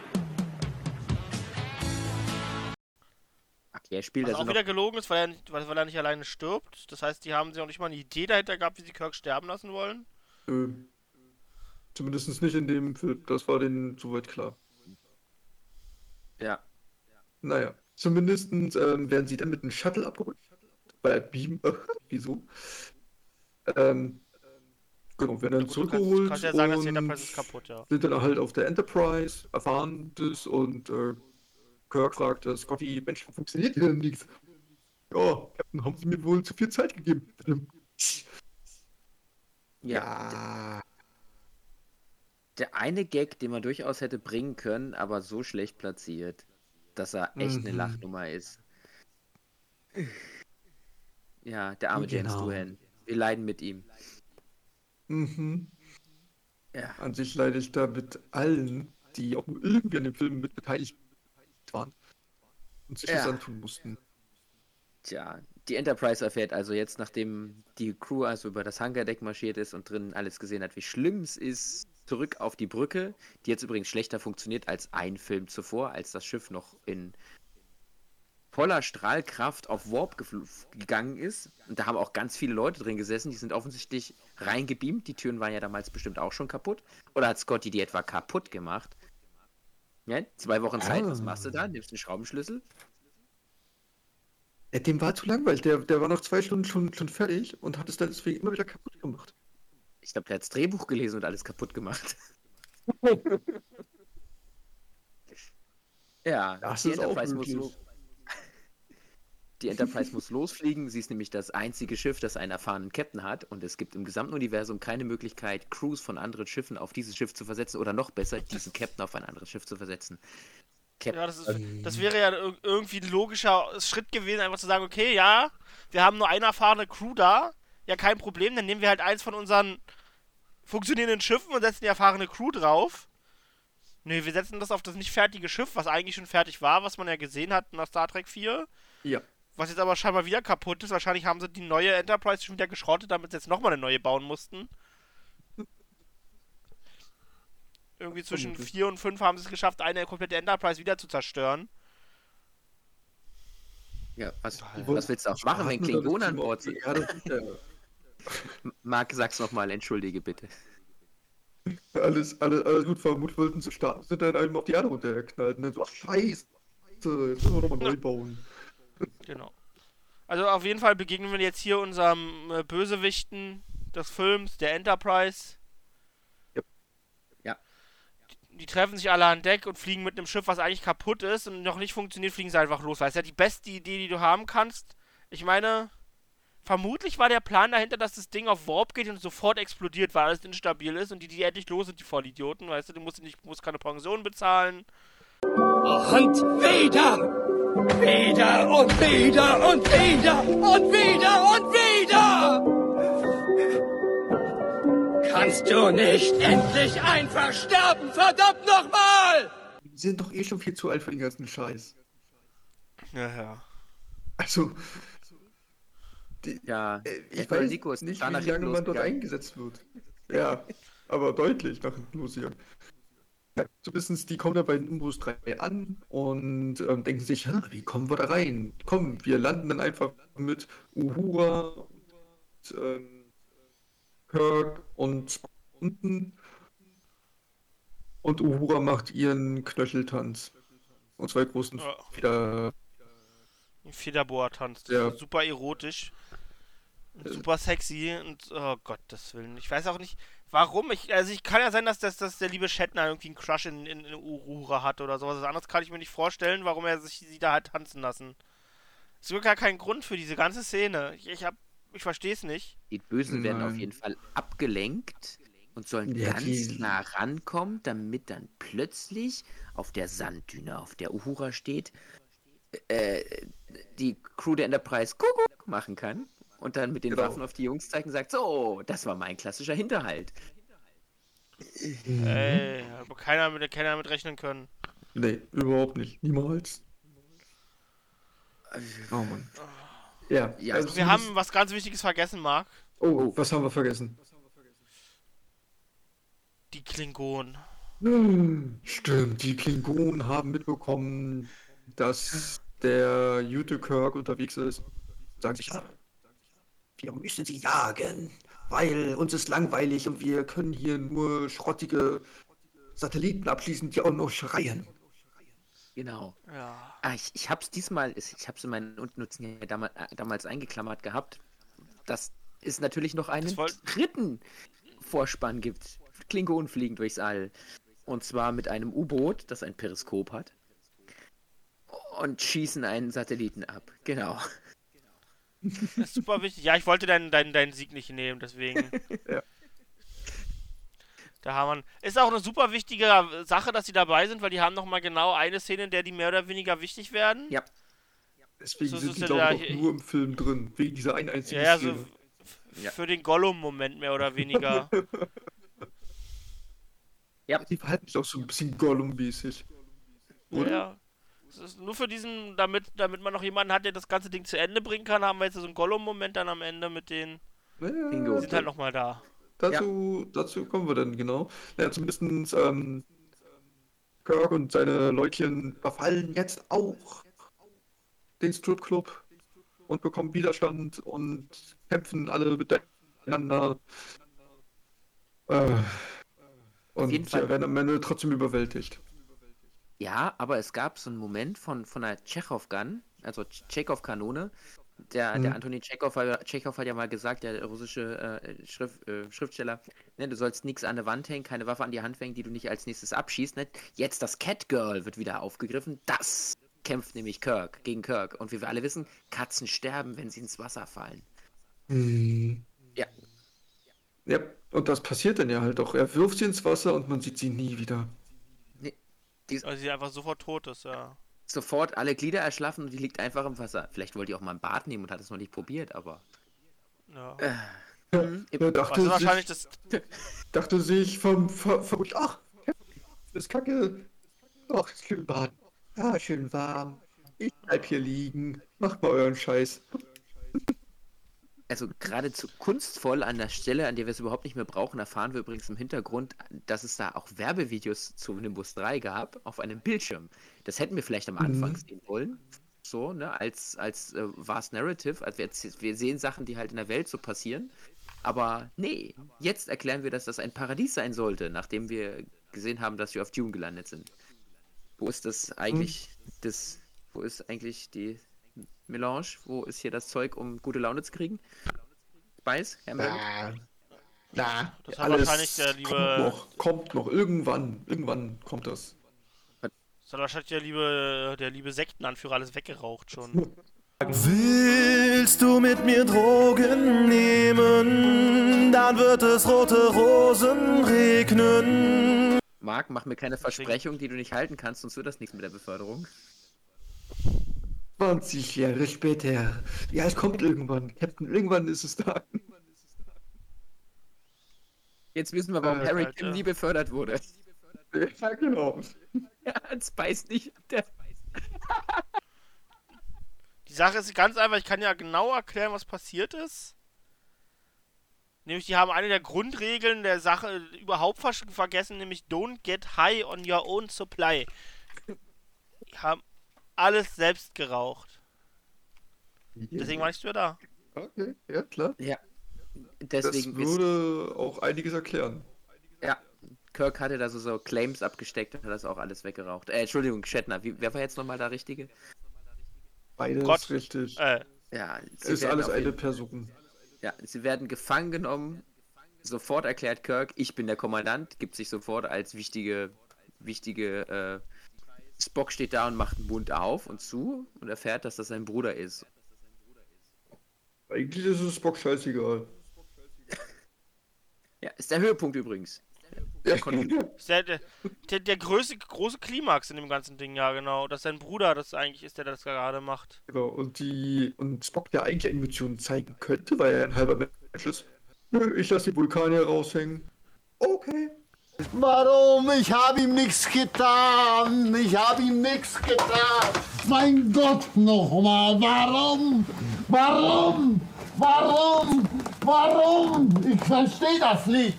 Okay, er spielt Was also auch noch. wieder gelogen ist, weil er, nicht, weil, weil er nicht alleine stirbt. Das heißt, die haben sich auch nicht mal eine Idee dahinter gehabt, wie sie Kirk sterben lassen wollen. Äh, zumindest nicht in dem Film. Das war denen soweit klar. Ja. Naja, zumindest ähm, werden sie dann mit einem Shuttle abgeholt. Bei Beam, äh, wieso? Ähm, genau, werden dann Gut, du kannst, zurückgeholt kannst ja sagen, dass die und Enterprise ist kaputt, ja. sind dann halt auf der Enterprise, erfahren das und äh, Kirk fragt äh, Scotty, Mensch, funktioniert hier denn nichts? Ja, Captain, haben Sie mir wohl zu viel Zeit gegeben. Ja. Der eine Gag, den man durchaus hätte bringen können, aber so schlecht platziert, dass er echt eine Mhm. Lachnummer ist. Ja, der arme James Genau. Doohan. Wir leiden mit ihm. Mhm. Ja. An sich leide ich da mit allen, die auch nur irgendwie an dem Film mit beteiligt waren und sich das Ja. antun mussten. Tja, die Enterprise erfährt also jetzt, nachdem die Crew also über das Hangardeck marschiert ist und drin alles gesehen hat, wie schlimm es ist, zurück auf die Brücke, die jetzt übrigens schlechter funktioniert als ein Film zuvor, als das Schiff noch in voller Strahlkraft auf Warp gegangen ist. Und da haben auch ganz viele Leute drin gesessen, die sind offensichtlich reingebeamt. Die Türen waren ja damals bestimmt auch schon kaputt. Oder hat Scotty die etwa kaputt gemacht? Ja, zwei Wochen Zeit, was machst du da? Nimmst einen Schraubenschlüssel? Ja, dem war zu langweilig. Der, der war nach zwei Stunden schon, schon fertig und hat es dann deswegen immer wieder kaputt gemacht. Ich glaube, der hat das Drehbuch gelesen und alles kaputt gemacht. ja, Das ist auch Enterprise, muss möglich. Die Enterprise muss losfliegen. Sie ist nämlich das einzige Schiff, das einen erfahrenen Captain hat. Und es gibt im gesamten Universum keine Möglichkeit, Crews von anderen Schiffen auf dieses Schiff zu versetzen oder noch besser, diesen Captain auf ein anderes Schiff zu versetzen. Cap Ja, das, ist, das wäre ja ir- irgendwie ein logischer Schritt gewesen, einfach zu sagen, okay, ja, wir haben nur eine erfahrene Crew da, ja, kein Problem, dann nehmen wir halt eins von unseren funktionierenden Schiffen und setzen die erfahrene Crew drauf. Nee, wir setzen das auf das nicht fertige Schiff, was eigentlich schon fertig war, was man ja gesehen hat nach Star Trek 4. Ja. Was jetzt aber scheinbar wieder kaputt ist. Wahrscheinlich haben sie die neue Enterprise schon wieder geschrottet, damit sie jetzt nochmal eine neue bauen mussten. Irgendwie zwischen Vermutlich. 4 und 5 haben sie es geschafft, eine komplette Enterprise wieder zu zerstören. Ja, was, was willst du auch machen, wenn Klingonen an das Bord sind? auf die Erde? Marc, sag's nochmal, entschuldige bitte. alles, alles, alles gut vermutet wollten zu starten, sind dann einem auf die Erde runtergeknallt. Und dann so, ach, scheiße, jetzt müssen wir nochmal neu bauen. Genau. Also auf jeden Fall begegnen wir jetzt hier unserem äh, Bösewichten des Films, der Enterprise. Ja. Die, die treffen sich alle an Deck und fliegen mit einem Schiff, was eigentlich kaputt ist und noch nicht funktioniert, fliegen sie einfach los. Es ist ja die beste Idee, die du haben kannst. Ich meine, vermutlich war der Plan dahinter, dass das Ding auf Warp geht und sofort explodiert, weil alles instabil ist und die, die endlich los sind, die Vollidioten, weißt du, du musst nicht, musst keine Pension bezahlen. Und wieder! Wieder und wieder und wieder und wieder und wieder! Kannst du nicht endlich einfach sterben, verdammt nochmal! Die sind doch eh schon viel zu alt für den ganzen Scheiß. Ja, ja. Also, die, Ja, äh, ich Admiral weiß Nico ist nicht, wie lange man dort eingesetzt wird. Ja, aber deutlich nach hinten losgegangen. Zumindest die kommen da bei Nimbus 3 an und ähm, denken sich, "Ha, wie kommen wir da rein? Komm, wir landen dann einfach mit Uhura, und, ähm, Kirk und unten. Und Uhura macht ihren Knöcheltanz. Und zwei großen Ja. Feder. Federboa-Tanz. Ja. Super erotisch. Und Äh. super sexy und oh Gottes Willen. Ich weiß auch nicht, warum. Ich, also ich kann ja sein, dass, dass, dass der liebe Shatner irgendwie einen Crush in, in, in Uhura hat oder sowas. Anderes kann ich mir nicht vorstellen, warum er sich sie da hat tanzen lassen. Es gibt gar keinen Grund für diese ganze Szene. Ich, ich hab. Ich verstehe es nicht. Die Bösen werden auf Nein. jeden Fall abgelenkt und sollen Ja, ganz die- nah rankommen, damit dann plötzlich auf der Sanddüne, auf der Uhura steht, äh, die Crew der Enterprise Kuckuck machen kann und dann mit den Genau. Waffen auf die Jungs zeigen und sagt, so, das war mein klassischer Hinterhalt. Ey, aber keiner mit, keiner damit rechnen können. Nee, überhaupt nicht. Niemals. Oh Mann. Ja, Ja, also Wir haben was ganz Wichtiges vergessen, Marc. Oh, was haben wir vergessen? Die Klingonen. Stimmt, die Klingonen haben mitbekommen, dass der Jute Kirk unterwegs ist. Sagen sich, ja, wir müssen sie jagen, weil uns ist langweilig und wir können hier nur schrottige Satelliten abschließen, die auch noch schreien. Genau. Ja. Ah, ich, ich hab's diesmal, ich hab's in meinen Unnutzen ja damals, äh, damals eingeklammert gehabt, dass es natürlich noch einen woll- dritten Vorspann gibt. Klingonen fliegen durchs All. Und zwar mit einem U-Boot, das ein Periskop hat. Und schießen einen Satelliten ab. Genau. Das ist super wichtig. Ja, ich wollte deinen, deinen, deinen Sieg nicht nehmen, deswegen. Ja. Da haben wir. Ist auch eine super wichtige Sache, dass sie dabei sind, weil die haben nochmal genau eine Szene, in der die mehr oder weniger wichtig werden. Ja. Deswegen So- so sind ist die, ja glaube ich, auch nur im Film drin, wegen dieser einen einzigen Ja, ja, so Szene. f- Ja. für den Gollum-Moment mehr oder weniger. Die verhalten sich auch so ein bisschen Gollum-mäßig. Oder? ja. Es ist nur für diesen, damit, damit man noch jemanden hat, der das ganze Ding zu Ende bringen kann, haben wir jetzt so einen Gollum-Moment dann am Ende mit den. Naja, Bingo. Die sind halt nochmal da. Dazu, dazu kommen wir dann, genau. Ja, zumindest ähm, Kirk und seine Leutchen überfallen jetzt auch den Stripclub und bekommen Widerstand und kämpfen alle miteinander. Äh, und ja, werden am Ende trotzdem überwältigt. Ja, aber es gab so einen Moment von, von einer Tschechow-Gun, also Tschechow-Kanone. Der, der Mhm. Antonin Tschechow, hat- Tschechow hat ja mal gesagt, der russische äh, Schrift, äh, Schriftsteller, ne, du sollst nichts an der Wand hängen, keine Waffe an die Hand hängen, die du nicht als nächstes abschießt. Ne? Jetzt das Catgirl wird wieder aufgegriffen. Das kämpft nämlich Kirk gegen Kirk. Und wie wir alle wissen, Katzen sterben, wenn sie ins Wasser fallen. Ja. Ja, und das passiert dann ja halt auch. Er wirft sie ins Wasser und man sieht sie nie wieder. Weil sie einfach sofort tot ist, ja. Sofort alle Glieder erschlaffen und die liegt einfach im Wasser. Vielleicht wollte die auch mal ein Bad nehmen und hat es noch nicht probiert, aber. ja. Äh, Ja, hm, er Was dachte, ist wahrscheinlich sich, das. dachte sich vom Ver Verrückt, ach, das ist kacke. Ach, schön warm. Ja, schön warm. Ich bleib hier liegen. Macht mal euren Scheiß. Also geradezu kunstvoll an der Stelle, an der wir es überhaupt nicht mehr brauchen, erfahren wir übrigens im Hintergrund, dass es da auch Werbevideos zu Nimbus 3 gab auf einem Bildschirm. Das hätten wir vielleicht am Anfang Mhm. sehen wollen. So, ne, als, als äh, vast Narrative. Also wir, wir sehen Sachen, die halt in der Welt so passieren. Aber nee, jetzt erklären wir, dass das ein Paradies sein sollte, nachdem wir gesehen haben, dass wir auf Dune gelandet sind. Wo ist das eigentlich, das, wo ist eigentlich die Melange? Wo ist hier das Zeug, um gute Laune zu kriegen? Spice? Hamburger? Na, na, Das hat wahrscheinlich der kommt liebe. noch, kommt noch. Irgendwann, irgendwann kommt das. Das hat wahrscheinlich der liebe, der liebe Sektenanführer alles weggeraucht schon. Willst du mit mir Drogen nehmen? Dann wird es rote Rosen regnen. Marc, mach mir keine Versprechung, die du nicht halten kannst, sonst wird das nichts mit der Beförderung. 20 Jahre später. Ja, es kommt irgendwann. Captain, irgendwann ist es da. Jetzt wissen wir, warum Äh, Harry. Kim nie befördert wurde. Ja, genau. Ja, Spice nicht. Der Die Sache ist ganz einfach, ich kann ja genau erklären, was passiert ist. Nämlich, die haben eine der Grundregeln der Sache überhaupt ver vergessen, nämlich don't get high on your own supply. Die haben alles selbst geraucht. Deswegen war ich früher da. Okay, ja, klar. Ja. Das Deswegen ist- würde auch einiges erklären. Ja, Kirk hatte da so, so Claims abgesteckt und hat das auch alles weggeraucht. Äh, Entschuldigung, Shatner, wie, wer war jetzt nochmal der Richtige? Beides Gott. richtig. Äh, Ja, Es ist alles eine Person. Ja, sie werden gefangen genommen. Sofort erklärt Kirk, ich bin der Kommandant, gibt sich sofort als wichtige, wichtige, äh, Spock steht da und macht den Mund auf und zu und erfährt, dass das sein Bruder ist. Eigentlich ist es Spock scheißegal. Ja, ist der Höhepunkt übrigens. Der, der, der, der größte, große Klimax in dem ganzen Ding, ja, genau. Dass sein Bruder das eigentlich ist, der das gerade macht. Genau, und die und Spock, der eigentlich Emotionen zeigen könnte, weil er ein halber Mensch ist. Nö, ich lasse die Vulkanier raushängen. Okay. Warum? Ich habe ihm nichts getan. Ich habe ihm nichts getan. Mein Gott nochmal. Warum? Warum? Warum? Warum? Ich verstehe das nicht.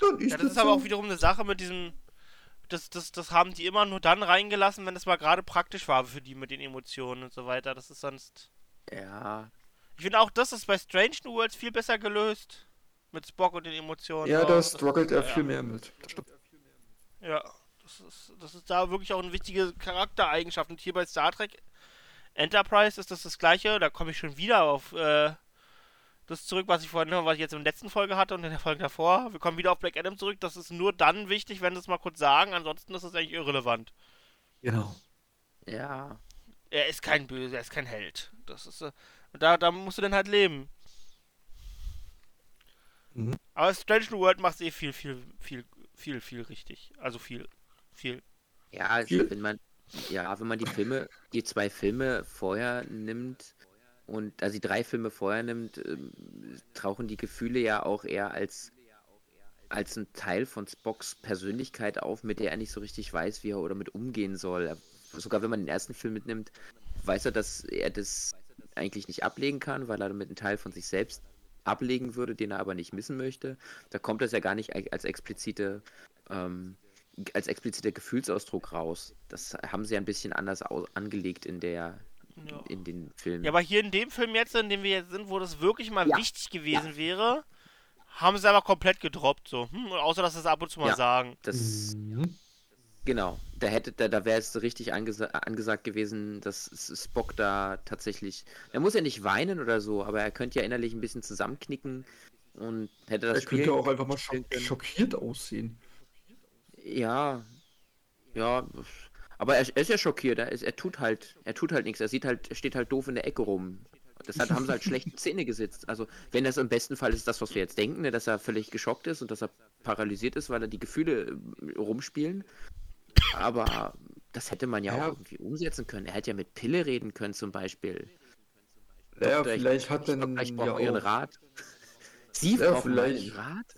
Ja, das ist aber auch wiederum eine Sache mit diesem. Das, das, das haben die immer nur dann reingelassen, wenn es mal gerade praktisch war für die mit den Emotionen und so weiter. Das ist sonst. Ja. Ich finde auch, das ist bei Strange New Worlds viel besser gelöst. Mit Spock und den Emotionen. Ja, da Das struggelt er viel mehr mit. Das. Ja, das ist, das ist da wirklich auch eine wichtige Charaktereigenschaft. Und hier bei Star Trek Enterprise ist das das gleiche. Da komme ich schon wieder auf äh, das zurück, was ich vorhin, was ich jetzt in der letzten Folge hatte und in der Folge davor. Wir kommen wieder auf Black Adam zurück. Das ist nur dann wichtig, wenn sie es mal kurz sagen. Ansonsten ist es eigentlich irrelevant. Genau. Ja. Er ist kein Böse, er ist kein Held. Das ist äh, und da, da musst du dann halt leben. Mhm. Aber Strange New World macht eh viel, viel, viel, viel, viel richtig. Also viel, viel. Ja, also wenn man, ja, wenn man die Filme, die zwei Filme vorher nimmt und also die drei Filme vorher nimmt, ähm, tauchen die Gefühle ja auch eher als als ein Teil von Spocks Persönlichkeit auf, mit der er nicht so richtig weiß, wie er oder mit umgehen soll. Sogar wenn man den ersten Film mitnimmt, weiß er, dass er das eigentlich nicht ablegen kann, weil er damit einen Teil von sich selbst ablegen würde, den er aber nicht missen möchte. Da kommt das ja gar nicht als explizite ähm, als expliziter Gefühlsausdruck raus. Das haben sie ein bisschen anders angelegt in der Ja. in den Filmen. Ja, aber hier in dem Film jetzt, in dem wir jetzt sind, wo das wirklich mal Ja. wichtig gewesen wäre, haben sie aber komplett gedroppt, so. Hm, außer, dass sie es ab und zu mal Ja, sagen. Das, Genau, da hätte, da, da wäre es richtig angesa angesagt gewesen, dass Spock da tatsächlich. Er muss ja nicht weinen oder so, aber er könnte ja innerlich ein bisschen zusammenknicken und hätte das Er könnte Spiel auch einfach mal schock schockiert aussehen. Ja, ja, aber er, er ist ja schockiert. Er, er tut halt, er tut halt nichts. Er sieht halt, er steht halt doof in der Ecke rum. Deshalb haben sie halt schlechte Zähne gesetzt. Also, wenn das im besten Fall ist, das, was wir jetzt denken, ne, dass er völlig geschockt ist und dass er paralysiert ist, weil er die Gefühle äh, rumspielen. Aber das hätte man ja, Ja. auch irgendwie umsetzen können. Er hätte ja mit Pille reden können, zum Beispiel. Ja, Doktor, ich- vielleicht hat ich dann glaub, Ich brauche ja Ihren auch- Rat. Sie Ja, brauchen vielleicht. Rat?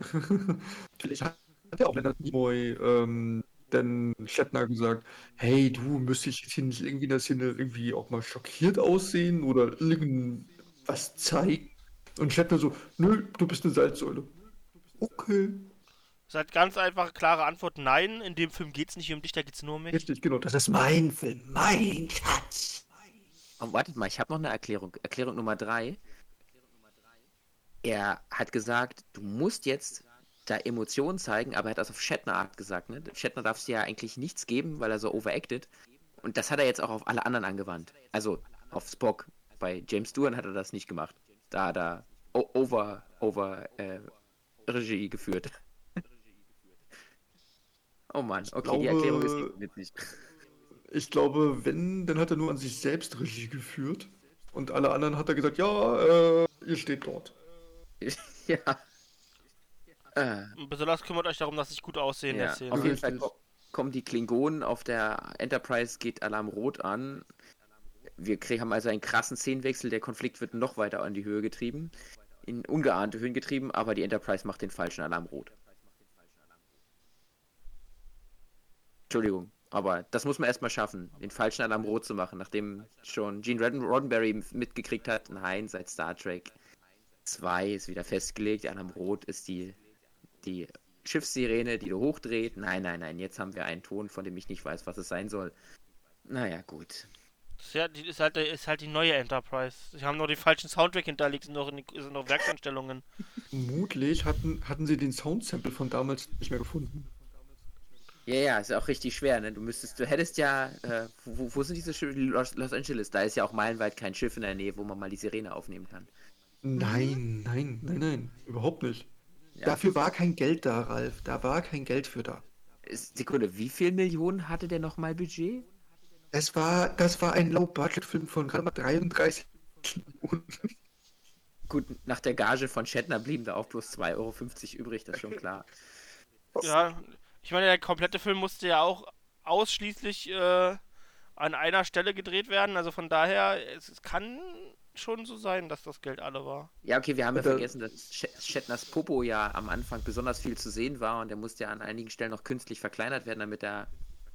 Vielleicht hat ja auch Leonard Nimoy ähm, dann Shatner gesagt, hey, du müsstest jetzt hier nicht irgendwie in der Szene irgendwie auch mal schockiert aussehen oder irgendwas zeigen. Und Shatner so, nö, du bist eine Salzsäule. Okay. Das ist halt ganz einfach, klare Antwort: Nein, in dem Film geht's nicht um dich, da geht's nur um mich. Richtig, genau. Das ist mein Film, mein Schatz. Oh, wartet mal, ich habe noch eine Erklärung. Erklärung Nummer drei. Er hat gesagt, du musst jetzt da Emotionen zeigen, aber er hat das auf Shatner Art gesagt. Ne? Shatner darf dir ja eigentlich nichts geben, weil er so overacted. Und das hat er jetzt auch auf alle anderen angewandt. Also auf Spock. Bei James Doohan hat er das nicht gemacht. Da hat er over, over äh, Regie geführt. Oh Mann, okay, die Erklärung ist glaube- nicht witzig. Ich glaube, wenn, dann hat er nur an sich selbst Regie geführt. Und alle anderen hat er gesagt, ja, äh, ihr steht dort. ja. Äh. Besonders kümmert euch darum, dass ich gut aussehe in Ja, der Szene. auf jeden Fall ko- kommen die Klingonen auf der Enterprise, geht Alarm Rot an. Wir kriegen, haben also einen krassen Szenenwechsel, der Konflikt wird noch weiter an die Höhe getrieben, in ungeahnte Höhen getrieben, aber die Enterprise macht den falschen Alarm Rot. Entschuldigung, aber das muss man erstmal schaffen, den falschen Alarm Rot zu machen, nachdem schon Gene Rodden Roddenberry mitgekriegt hat, nein, seit Star Trek 2 ist wieder festgelegt, an einem Rot ist die, die Schiffssirene, die du hochdreht. Nein, nein, nein, jetzt haben wir einen Ton, von dem ich nicht weiß, was es sein soll. Naja, gut. Das ist, ja, die ist, halt, ist halt die neue Enterprise. Sie haben nur den falschen Soundtrack hinterlegt, sind noch, in, sind noch Werkseinstellungen. Vermutlich hatten, hatten sie den Soundsample von damals nicht mehr gefunden. Ja, ja, ist auch richtig schwer, ne? Du müsstest, du hättest ja, äh, wo, wo sind diese Schiffe? Los, Los Angeles, da ist ja auch meilenweit kein Schiff in der Nähe, wo man mal die Sirene aufnehmen kann. Nein, nein, nein, nein, überhaupt nicht. Ja. Dafür war kein Geld da, Ralf. Da war kein Geld für da. Sekunde, wie viel Millionen hatte der nochmal Budget? Es war, das war ein Low-Budget-Film von gerade mal 33 Millionen. Gut, nach der Gage von Shatner blieben da auch bloß 2,50 Euro übrig, das ist schon klar. Ja, ich meine, der komplette Film musste ja auch ausschließlich äh, an einer Stelle gedreht werden. Also von daher, es, es kann schon so sein, dass das Geld alle war. Ja, okay, wir haben ja vergessen, dass Sh- Shatners Popo ja am Anfang besonders viel zu sehen war und der musste ja an einigen Stellen noch künstlich verkleinert werden, damit er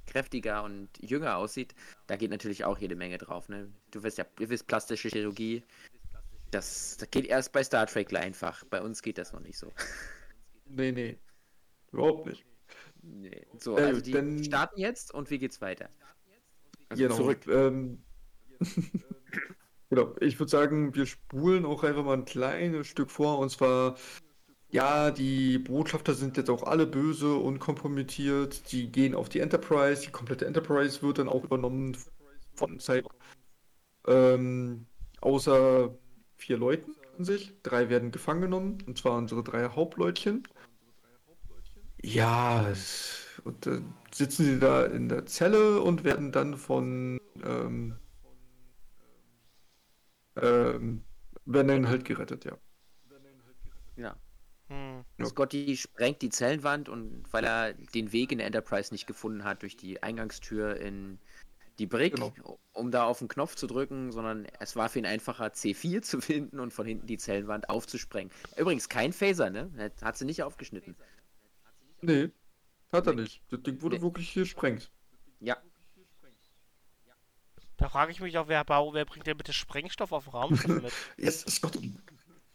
kräftiger und jünger aussieht. Da geht natürlich auch jede Menge drauf, ne? Du wirst ja, ihr wisst, plastische Chirurgie, das, das geht erst bei Star Trek einfach. Bei uns geht das noch nicht so. Nee, nee. Überhaupt nicht. Nee. So, Äh, also die dann- starten jetzt und wie geht's weiter? Also genau. zurück. Ähm, genau. Ich würde sagen, wir spulen auch einfach mal ein kleines Stück vor. Und zwar, ja, die Botschafter sind jetzt auch alle böse und kompromittiert. Die gehen auf die Enterprise. Die komplette Enterprise wird dann auch übernommen von Cyborg. Ähm, außer vier Leuten an sich. Drei werden gefangen genommen. Und zwar unsere drei Hauptleutchen. Ja, und dann sitzen sie da in der Zelle und werden dann von ähm, ähm, werden dann halt gerettet, ja. Ja. Hm. Scotty sprengt die Zellenwand und weil er den Weg in der Enterprise nicht gefunden hat durch die Eingangstür in die Brick, Genau. um da auf den Knopf zu drücken, sondern es war für ihn einfacher, C4 zu finden und von hinten die Zellenwand aufzusprengen. Übrigens kein Phaser, ne? Hat sie nicht aufgeschnitten. Nee, hat er nicht. Das Ding wurde wirklich gesprengt. Ja. Da frage ich mich auch, wer, bau- wer bringt denn bitte Sprengstoff auf dem Raumschiff mit? Yes, ist Gott.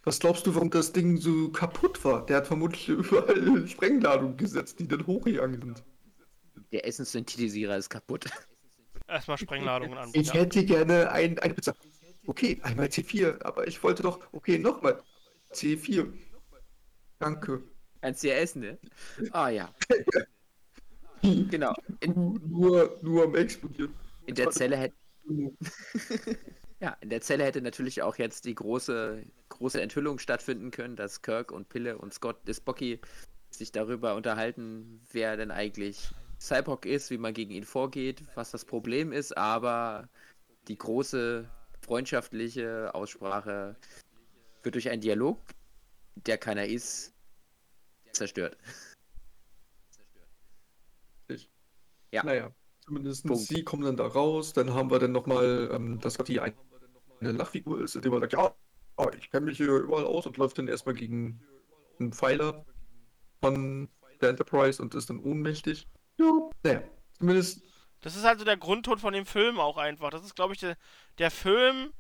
Was glaubst du, warum das Ding so kaputt war? Der hat vermutlich überall Sprengladungen gesetzt, die dann hochgegangen sind. Der Essenssynthetisierer ist kaputt. Erstmal Sprengladungen anbieten. Ich hätte gerne ein, eine Pizza. Okay, einmal C4, aber ich wollte doch, okay, nochmal C4. Danke. Kannst du ja essen, ne? Ah ja. genau. In, Nur, nur am explodieren. in der Zelle hätte Ja, in der Zelle hätte natürlich auch jetzt die große, große Enthüllung stattfinden können, dass Kirk und Pille und Scott Spocky sich darüber unterhalten, wer denn eigentlich Cyborg ist, wie man gegen ihn vorgeht, was das Problem ist, aber die große freundschaftliche Aussprache wird durch einen Dialog, der keiner ist, zerstört. Ich. Ja. Naja, zumindest Punkt. sie kommen dann da raus. Dann haben wir dann nochmal, ähm, dass die ein- eine Lachfigur ist, indem man sagt, ja, oh, ich kenne mich hier überall aus und läuft dann erstmal gegen einen Pfeiler von der Enterprise und ist dann ohnmächtig. Ja, naja, zumindest Das ist also der Grundton von dem Film auch einfach. Das ist, glaube ich, der, der Film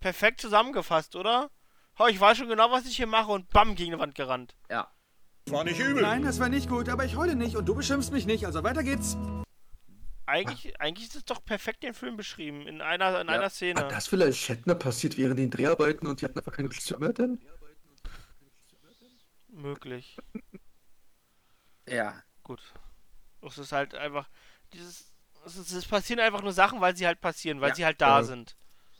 perfekt zusammengefasst, oder? Oh, ich weiß schon genau, was ich hier mache und bam, gegen die Wand gerannt. Ja. War nicht übel. Nein, das war nicht gut, aber ich heule nicht und du beschimpfst mich nicht, also weiter geht's. Eigentlich, eigentlich ist es doch perfekt den Film beschrieben, in einer, in Ja. einer Szene. Hat das vielleicht Shatner passiert während den Dreharbeiten und die hatten einfach keinen Regisseur mehr denn? Möglich. Ja. Gut. Es ist halt einfach, dieses, es, ist, es passieren einfach nur Sachen, weil sie halt passieren, weil Ja. sie halt da Ja. sind.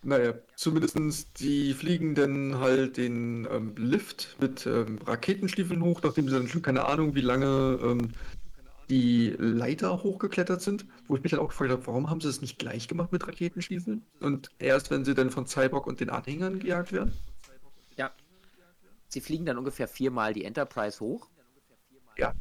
Naja, zumindestens die fliegen dann halt den ähm, Lift mit ähm, Raketenstiefeln hoch, nachdem sie dann schon keine Ahnung, wie lange ähm, die Leiter hochgeklettert sind. Wo ich mich dann auch gefragt habe, warum haben sie es nicht gleich gemacht mit Raketenstiefeln? Und erst wenn sie dann von Cyborg und den Anhängern gejagt werden? Ja. Sie fliegen dann ungefähr viermal die Enterprise hoch. Ja.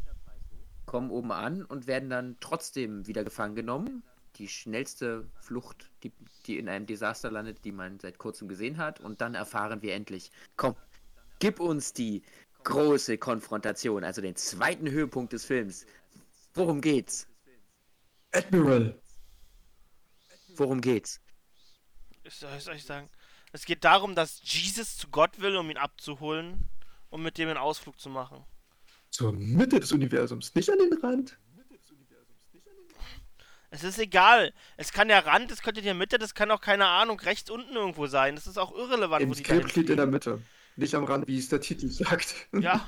Kommen oben an und werden dann trotzdem wieder gefangen genommen. Die schnellste Flucht, die, die in einem Desaster landet, die man seit kurzem gesehen hat. Und dann erfahren wir endlich, komm, gib uns die große Konfrontation, also den zweiten Höhepunkt des Films. Worum geht's? Admiral. Worum geht's? Ich soll, ich sagen, Es geht darum, dass Jesus zu Gott will, um ihn abzuholen, um mit dem einen Ausflug zu machen. Zur Mitte des Universums, nicht an den Rand. Es ist egal. Es kann der Rand, es könnte die Mitte, das kann auch, keine Ahnung, rechts unten irgendwo sein. Das ist auch irrelevant, Im wo die Skript steht in der. Mitte. Nicht am Rand, wie es der Titel sagt. Ja.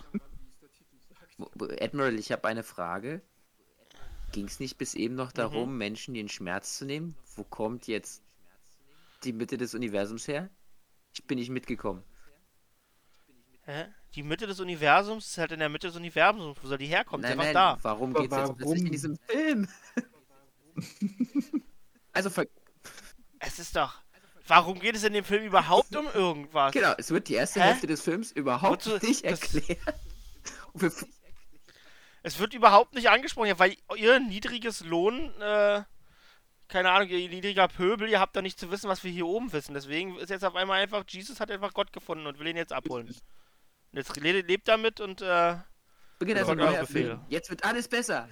Admiral, ich habe eine Frage. Ging es nicht bis eben noch darum, Mhm. Menschen den Schmerz zu nehmen? Wo kommt jetzt die Mitte des Universums her? Ich bin nicht mitgekommen. Hä? Die Mitte des Universums ist halt in der Mitte des Universums. Wo soll die herkommen? Nein, ist einfach nein, da. warum geht es jetzt plötzlich in diesem Film? Also, ver Es ist doch. Warum geht es in dem Film überhaupt um irgendwas? genau, es wird die erste Hä? Hälfte des Films überhaupt Wozu- nicht erklärt. Es wird überhaupt nicht angesprochen, ja, weil ihr niedriges Lohn, äh, keine Ahnung, ihr niedriger Pöbel, ihr habt da nicht zu wissen, was wir hier oben wissen. Deswegen ist jetzt auf einmal einfach, Jesus hat einfach Gott gefunden und will ihn jetzt abholen. Und jetzt le lebt damit und, äh, Beginnt also ein neuer. Film. Jetzt wird alles besser.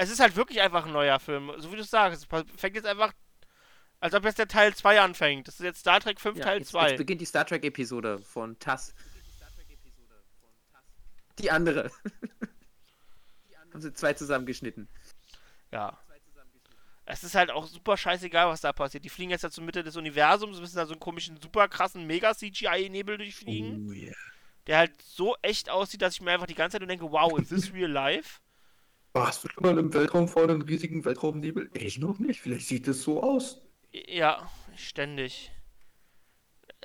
Es ist halt wirklich einfach ein neuer Film, so wie du sagst. Es fängt jetzt einfach, als ob jetzt der Teil 2 anfängt. Das ist jetzt Star Trek 5 Ja, Teil jetzt, 2. jetzt beginnt die Star Trek-Episode von TAS. Die andere. Haben sie zwei zusammengeschnitten. Ja. Es ist halt auch super scheißegal, was da passiert. Die fliegen jetzt ja zur Mitte des Universums, müssen da so einen komischen, super krassen Mega-CGI-Nebel durchfliegen. Oh, yeah. Der halt so echt aussieht, dass ich mir einfach die ganze Zeit nur denke, wow, is this real life? Warst du schon mal im Weltraum vor einem riesigen Weltraumnebel? Ich noch nicht. Vielleicht sieht es so aus. Ja, ständig.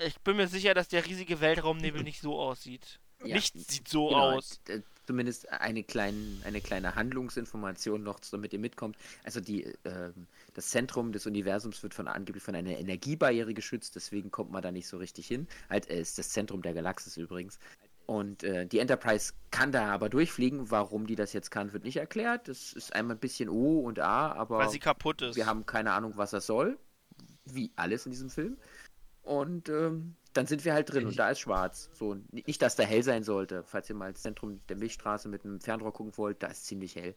Ich bin mir sicher, dass der riesige Weltraumnebel nicht so aussieht. Ja, Nichts sieht so Genau, aus. Zumindest eine, klein, eine kleine Handlungsinformation noch, damit ihr mitkommt. Also die, ähm, das Zentrum des Universums wird von angeblich von einer Energiebarriere geschützt, deswegen kommt man da nicht so richtig hin. Halt, äh, ist das Zentrum der Galaxis übrigens. Und äh, die Enterprise kann da aber durchfliegen. Warum die das jetzt kann, wird nicht erklärt. Das ist einmal ein bisschen O und A, aber Weil sie kaputt ist. wir haben keine Ahnung, was das soll. Wie alles in diesem Film. Und ähm, dann sind wir halt drin und da ist schwarz. So, nicht, dass da hell sein sollte. Falls ihr mal ins Zentrum der Milchstraße mit einem Fernrohr gucken wollt, da ist ziemlich hell.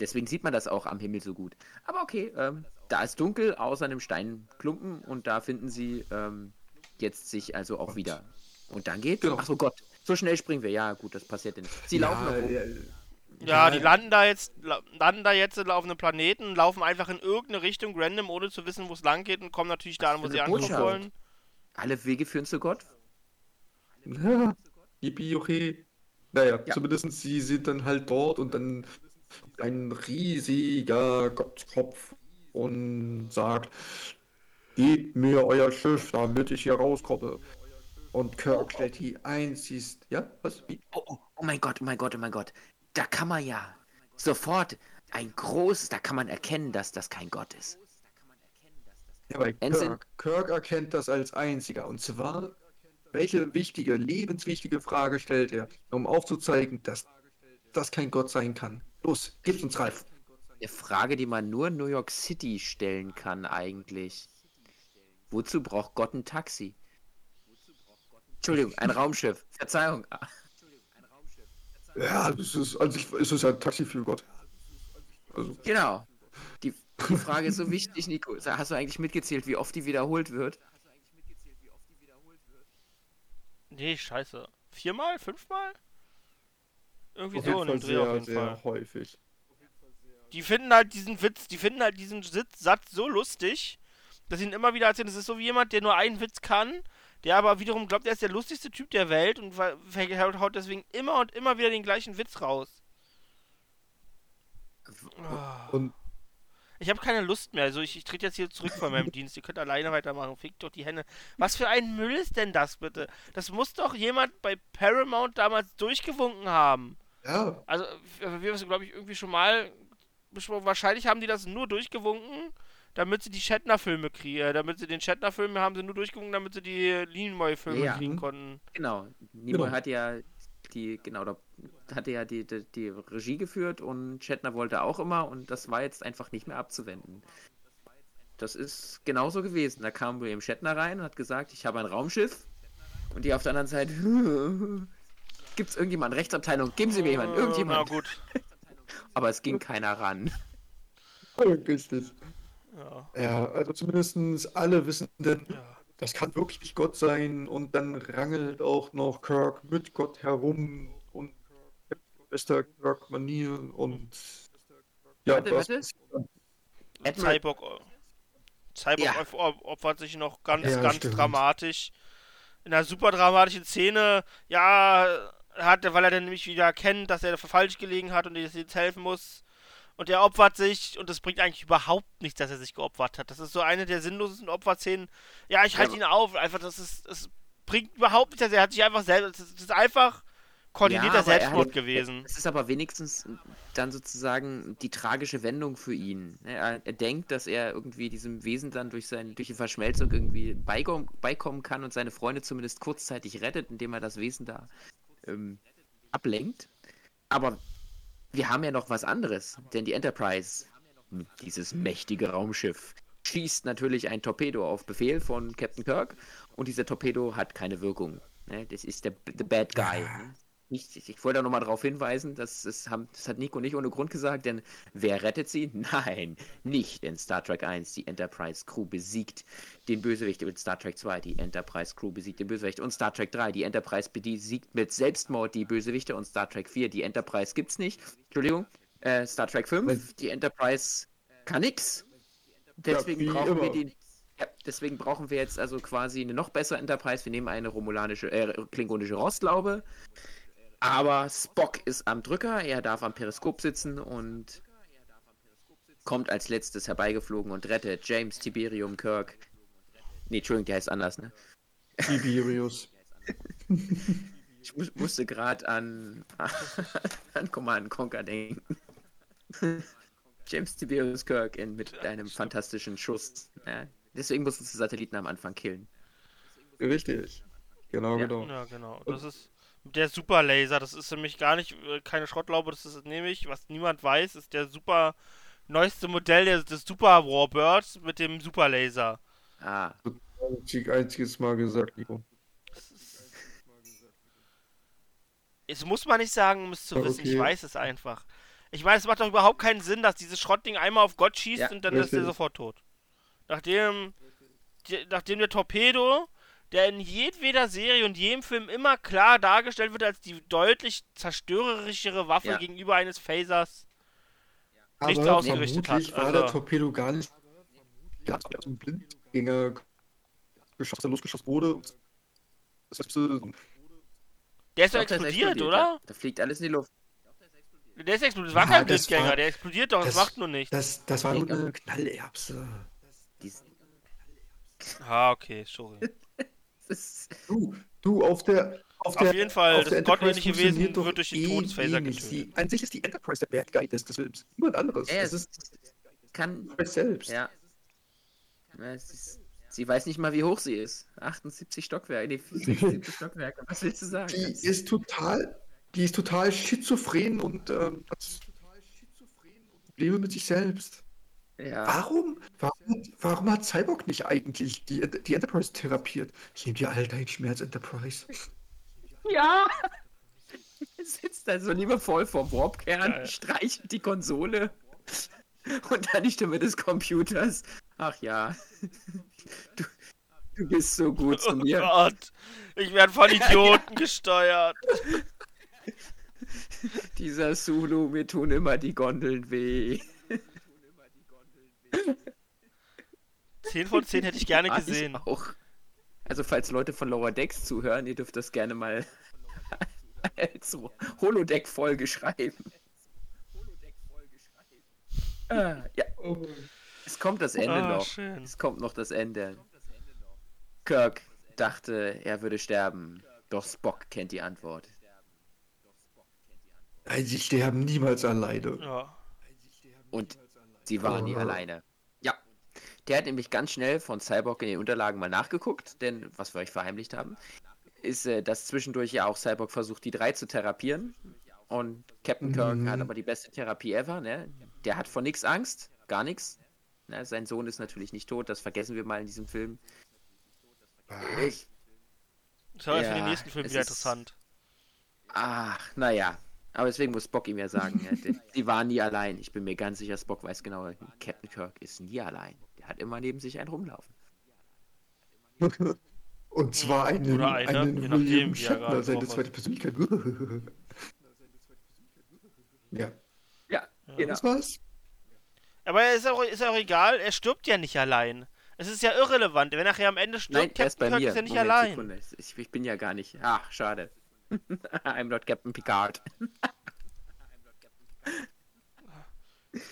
Deswegen sieht man das auch am Himmel so gut. Aber okay, ähm, da ist dunkel, außer einem Steinklumpen und da finden sie ähm, jetzt sich also auch wieder. Und dann geht. Genau. Ach so Gott, so schnell springen wir. Ja, gut, das passiert ja nicht. Sie laufen noch rum. ja, Ja, die landen da jetzt, la- landen da jetzt auf einem Planeten, laufen einfach in irgendeine Richtung random, ohne zu wissen, wo es lang geht und kommen natürlich da an, wo sie ankommen Botschaft? wollen. Alle Wege führen zu Gott. Ja, yippie, okay. Naja, Ja. zumindest sie sind dann halt dort und dann ein riesiger Gottkopf und sagt, gebt mir euer Schiff, damit ich hier rauskomme. Und Kirk stellt die einzigst, ja, was? Oh, oh, oh mein Gott, oh mein Gott, oh mein Gott. Da kann man ja sofort ein großes, da kann man erkennen, dass das kein Gott ist. Ja, Ensign- Kirk, Kirk erkennt das als einziger. Und zwar, welche wichtige, lebenswichtige Frage stellt er, um aufzuzeigen, dass das kein Gott sein kann. Los, gib's uns, Ralf. Eine Frage, die man nur in New York City stellen kann eigentlich. Wozu braucht Gott ein Taxi? Entschuldigung, ein Raumschiff. Verzeihung. Ah, Ja, das ist, an sich ist es ja ein Taxi für Gott. Also, Genau. Die, die Frage ist so wichtig, Nico. Hast du eigentlich mitgezählt, wie oft die wiederholt wird? Nee, scheiße. Viermal? Fünfmal? Irgendwie auf so in dem Dreh auf sehr, jeden sehr Fall. häufig. Die finden halt diesen Witz, die finden halt diesen Sitz, Satz so lustig, dass sie ihn immer wieder erzählen. Das ist so wie jemand, der nur einen Witz kann, der aber wiederum glaubt, er ist der lustigste Typ der Welt und haut deswegen immer und immer wieder den gleichen Witz raus. Und Ich habe keine Lust mehr. Also ich, ich trete jetzt hier zurück von meinem Dienst. Ihr könnt alleine weitermachen. Fickt doch die Hände. Was für ein Müll ist denn das bitte? Das muss doch jemand bei Paramount damals durchgewunken haben. Ja. Also wir wir haben es, glaube ich, irgendwie schon mal besprochen. Wahrscheinlich haben die das nur durchgewunken, damit sie die Shatner-Filme kriegen. Äh, damit sie den Shatner-Film haben sie nur durchgewunken, damit sie die Nimoy-Filme Ja. kriegen konnten. Genau. Nimoy Genau. hat ja die, genau, da hatte ja die, die, die Regie geführt und Shatner wollte auch immer und das war jetzt einfach nicht mehr abzuwenden. Das ist genauso gewesen. Da kam William Shatner rein und hat gesagt, ich habe ein Raumschiff und die auf der anderen Seite gibt es irgendjemanden, Rechtsabteilung, geben Sie mir jemanden, Äh, Na irgendjemand. gut. Aber es ging keiner ran. Richtig. Ja. Ja, also zumindest alle wissen denn, das kann wirklich nicht Gott sein und dann rangelt auch noch Kirk mit Gott herum und bester Kirk-Manier und ja, Warte, was warte. Und Cyborg, Cyborg Ja. op- op- opfert sich noch ganz, Ja, ganz stimmt. dramatisch. In einer super dramatischen Szene, ja, hat, weil er dann nämlich wieder erkennt, dass er falsch gelegen hat und dass er jetzt helfen muss. Und er opfert sich und es bringt eigentlich überhaupt nichts, dass er sich geopfert hat. Das ist so eine der sinnlosesten Opferszenen. Ja, ich halte Ja, ihn auf. Einfach, das ist, es bringt überhaupt nichts. Er hat sich einfach selber, das ist, einfach koordinierter er Selbstmord hat- gewesen. Es ist aber wenigstens dann sozusagen die tragische Wendung für ihn. ne? Er, er denkt, dass er irgendwie diesem Wesen dann durch, sein, durch die Verschmelzung irgendwie beikommen, beikommen kann und seine Freunde zumindest kurzzeitig rettet, indem er das Wesen da ähm, ablenkt. Aber wir haben ja noch was anderes, denn die Enterprise, dieses mächtige Raumschiff, schießt natürlich ein Torpedo auf Befehl von Captain Kirk und dieser Torpedo hat keine Wirkung. Ne? Das ist der the Bad Guy. Ich, ich, ich wollte da nochmal darauf hinweisen, dass es haben, das hat Nico nicht ohne Grund gesagt, denn wer rettet sie? Nein, nicht in Star Trek 1. Die Enterprise Crew besiegt den Bösewicht. In Star Trek 2 die Enterprise Crew besiegt den Bösewicht. Und Star Trek 3 die Enterprise besiegt mit Selbstmord die Bösewichte. Und Star Trek 4 die Enterprise gibt's nicht. Entschuldigung. Äh, Star Trek 5 die Enterprise kann nix. Deswegen wie brauchen wir immer. den ja, deswegen brauchen wir jetzt also quasi eine noch bessere Enterprise. Wir nehmen eine romulanische, äh, klingonische Rostlaube. Aber Spock ist am Drücker, er darf am Periskop sitzen und kommt als letztes herbeigeflogen und rettet James Tiberium Kirk. Nee, Entschuldigung, der heißt anders, ne? Tiberius. Ich mu musste gerade an, an Command Conquer denken. James Tiberius Kirk in, mit einem fantastischen Schuss. Ja, deswegen mussten sie Satelliten am Anfang killen. Richtig. Genau, Ja. genau. Ja, genau. Das ist der Superlaser. Das ist nämlich gar nicht äh, keine Schrottlaube. Das ist nämlich, was niemand weiß, ist der super neueste Modell des, des Super Warbirds mit dem Superlaser. Ah, Einzig, einziges Mal gesagt, Nico. Es muss man nicht sagen, um es zu Ja, wissen. Ich okay. weiß es einfach. Ich meine, es macht doch überhaupt keinen Sinn, dass dieses Schrottding einmal auf Gott schießt Ja, und dann ist er richtig. sofort tot. Nachdem, die, nachdem der Torpedo, der in jedweder Serie und jedem Film immer klar dargestellt wird als die deutlich zerstörerischere Waffe Ja. gegenüber eines Phasers, nichts Aber ausgerichtet hat. war Also, der Torpedo gar nicht ganz aus dem Blindgänger geschossen, der losgeschossen wurde. Das der ist doch explodiert, oder? Da fliegt alles in die Luft. Der ist explodiert. Das war Ja, kein das Blindgänger, war- der explodiert doch, das, macht nur nichts. das, das war nur eine Knallerbse. Dies- Ah, okay, sorry. das ist- Du, du, auf der. Auf, Auf der, jeden Fall, auf das gottähnliche Wesen wird durch den eh Todesphaser getötet. An sich ist die Enterprise der Bad Guy des, Films. Niemand anderes. Ja, es ist kann. selbst. Ja. Ja, es ist, sie weiß nicht mal, wie hoch sie ist. 78 Stockwerke. Nee, 74 Stockwerke. Was willst du sagen? Die Das- ist total, die ist total schizophren und ähm, hat Probleme mit sich selbst. Ja. Warum? Warum, warum hat Cyborg nicht eigentlich die, die Enterprise therapiert? Ich nehme dir all deinen Schmerz, Enterprise. Ja! Er sitzt da so liebevoll vorm Warpkern, Geil. streichelt die Konsole und dann die Stimme des Computers. Ach ja. Du, du bist so gut zu Oh mir. Gott, ich werde von Idioten gesteuert. Dieser Sulu, mir tun immer die Gondeln weh. 10 von 10 hätte ich gerne Ah, ich gesehen. auch. Also falls Leute von Lower Decks zuhören, ihr dürft das gerne mal als Holodeck-Folge schreiben. Ah, ja, es kommt das Ende Ah, noch. schön. Es kommt noch das Ende. Kirk dachte, er würde sterben, doch Spock kennt die Antwort. Nein, sie sterben niemals alleine. Ja. Und sie waren nie Oh. alleine. Ja. Der hat nämlich ganz schnell von Cyborg in den Unterlagen mal nachgeguckt, denn was wir euch verheimlicht haben, ist, äh, dass zwischendurch ja auch Cyborg versucht, die drei zu therapieren. Und Captain Kirk Mhm. hat aber die beste Therapie ever, ne? Der hat vor nichts Angst, gar nichts. Ne? Sein Sohn ist natürlich nicht tot, das vergessen wir mal in diesem Film. Ich, Das war für Ja, den nächsten Film wieder ist- interessant. ach, naja. Aber deswegen muss Spock ihm ja sagen, ja, die, die waren nie allein. Ich bin mir ganz sicher, Spock weiß genau, Captain Kirk ist nie allein. Der hat immer neben sich einen rumlaufen. Und zwar einen, Oder einer, einen je nachdem, er Shatner, seine zweite Persönlichkeit. ja. Ja, genau. Das war's. Aber ist auch, ist auch egal, er stirbt ja nicht allein. Es ist ja irrelevant. Wenn er nachher am Ende stirbt, Nein, bei Kirk mir. ist ja nicht Moment, allein. Ich, ich bin ja gar nicht. Ach, schade. I'm not Captain Picard.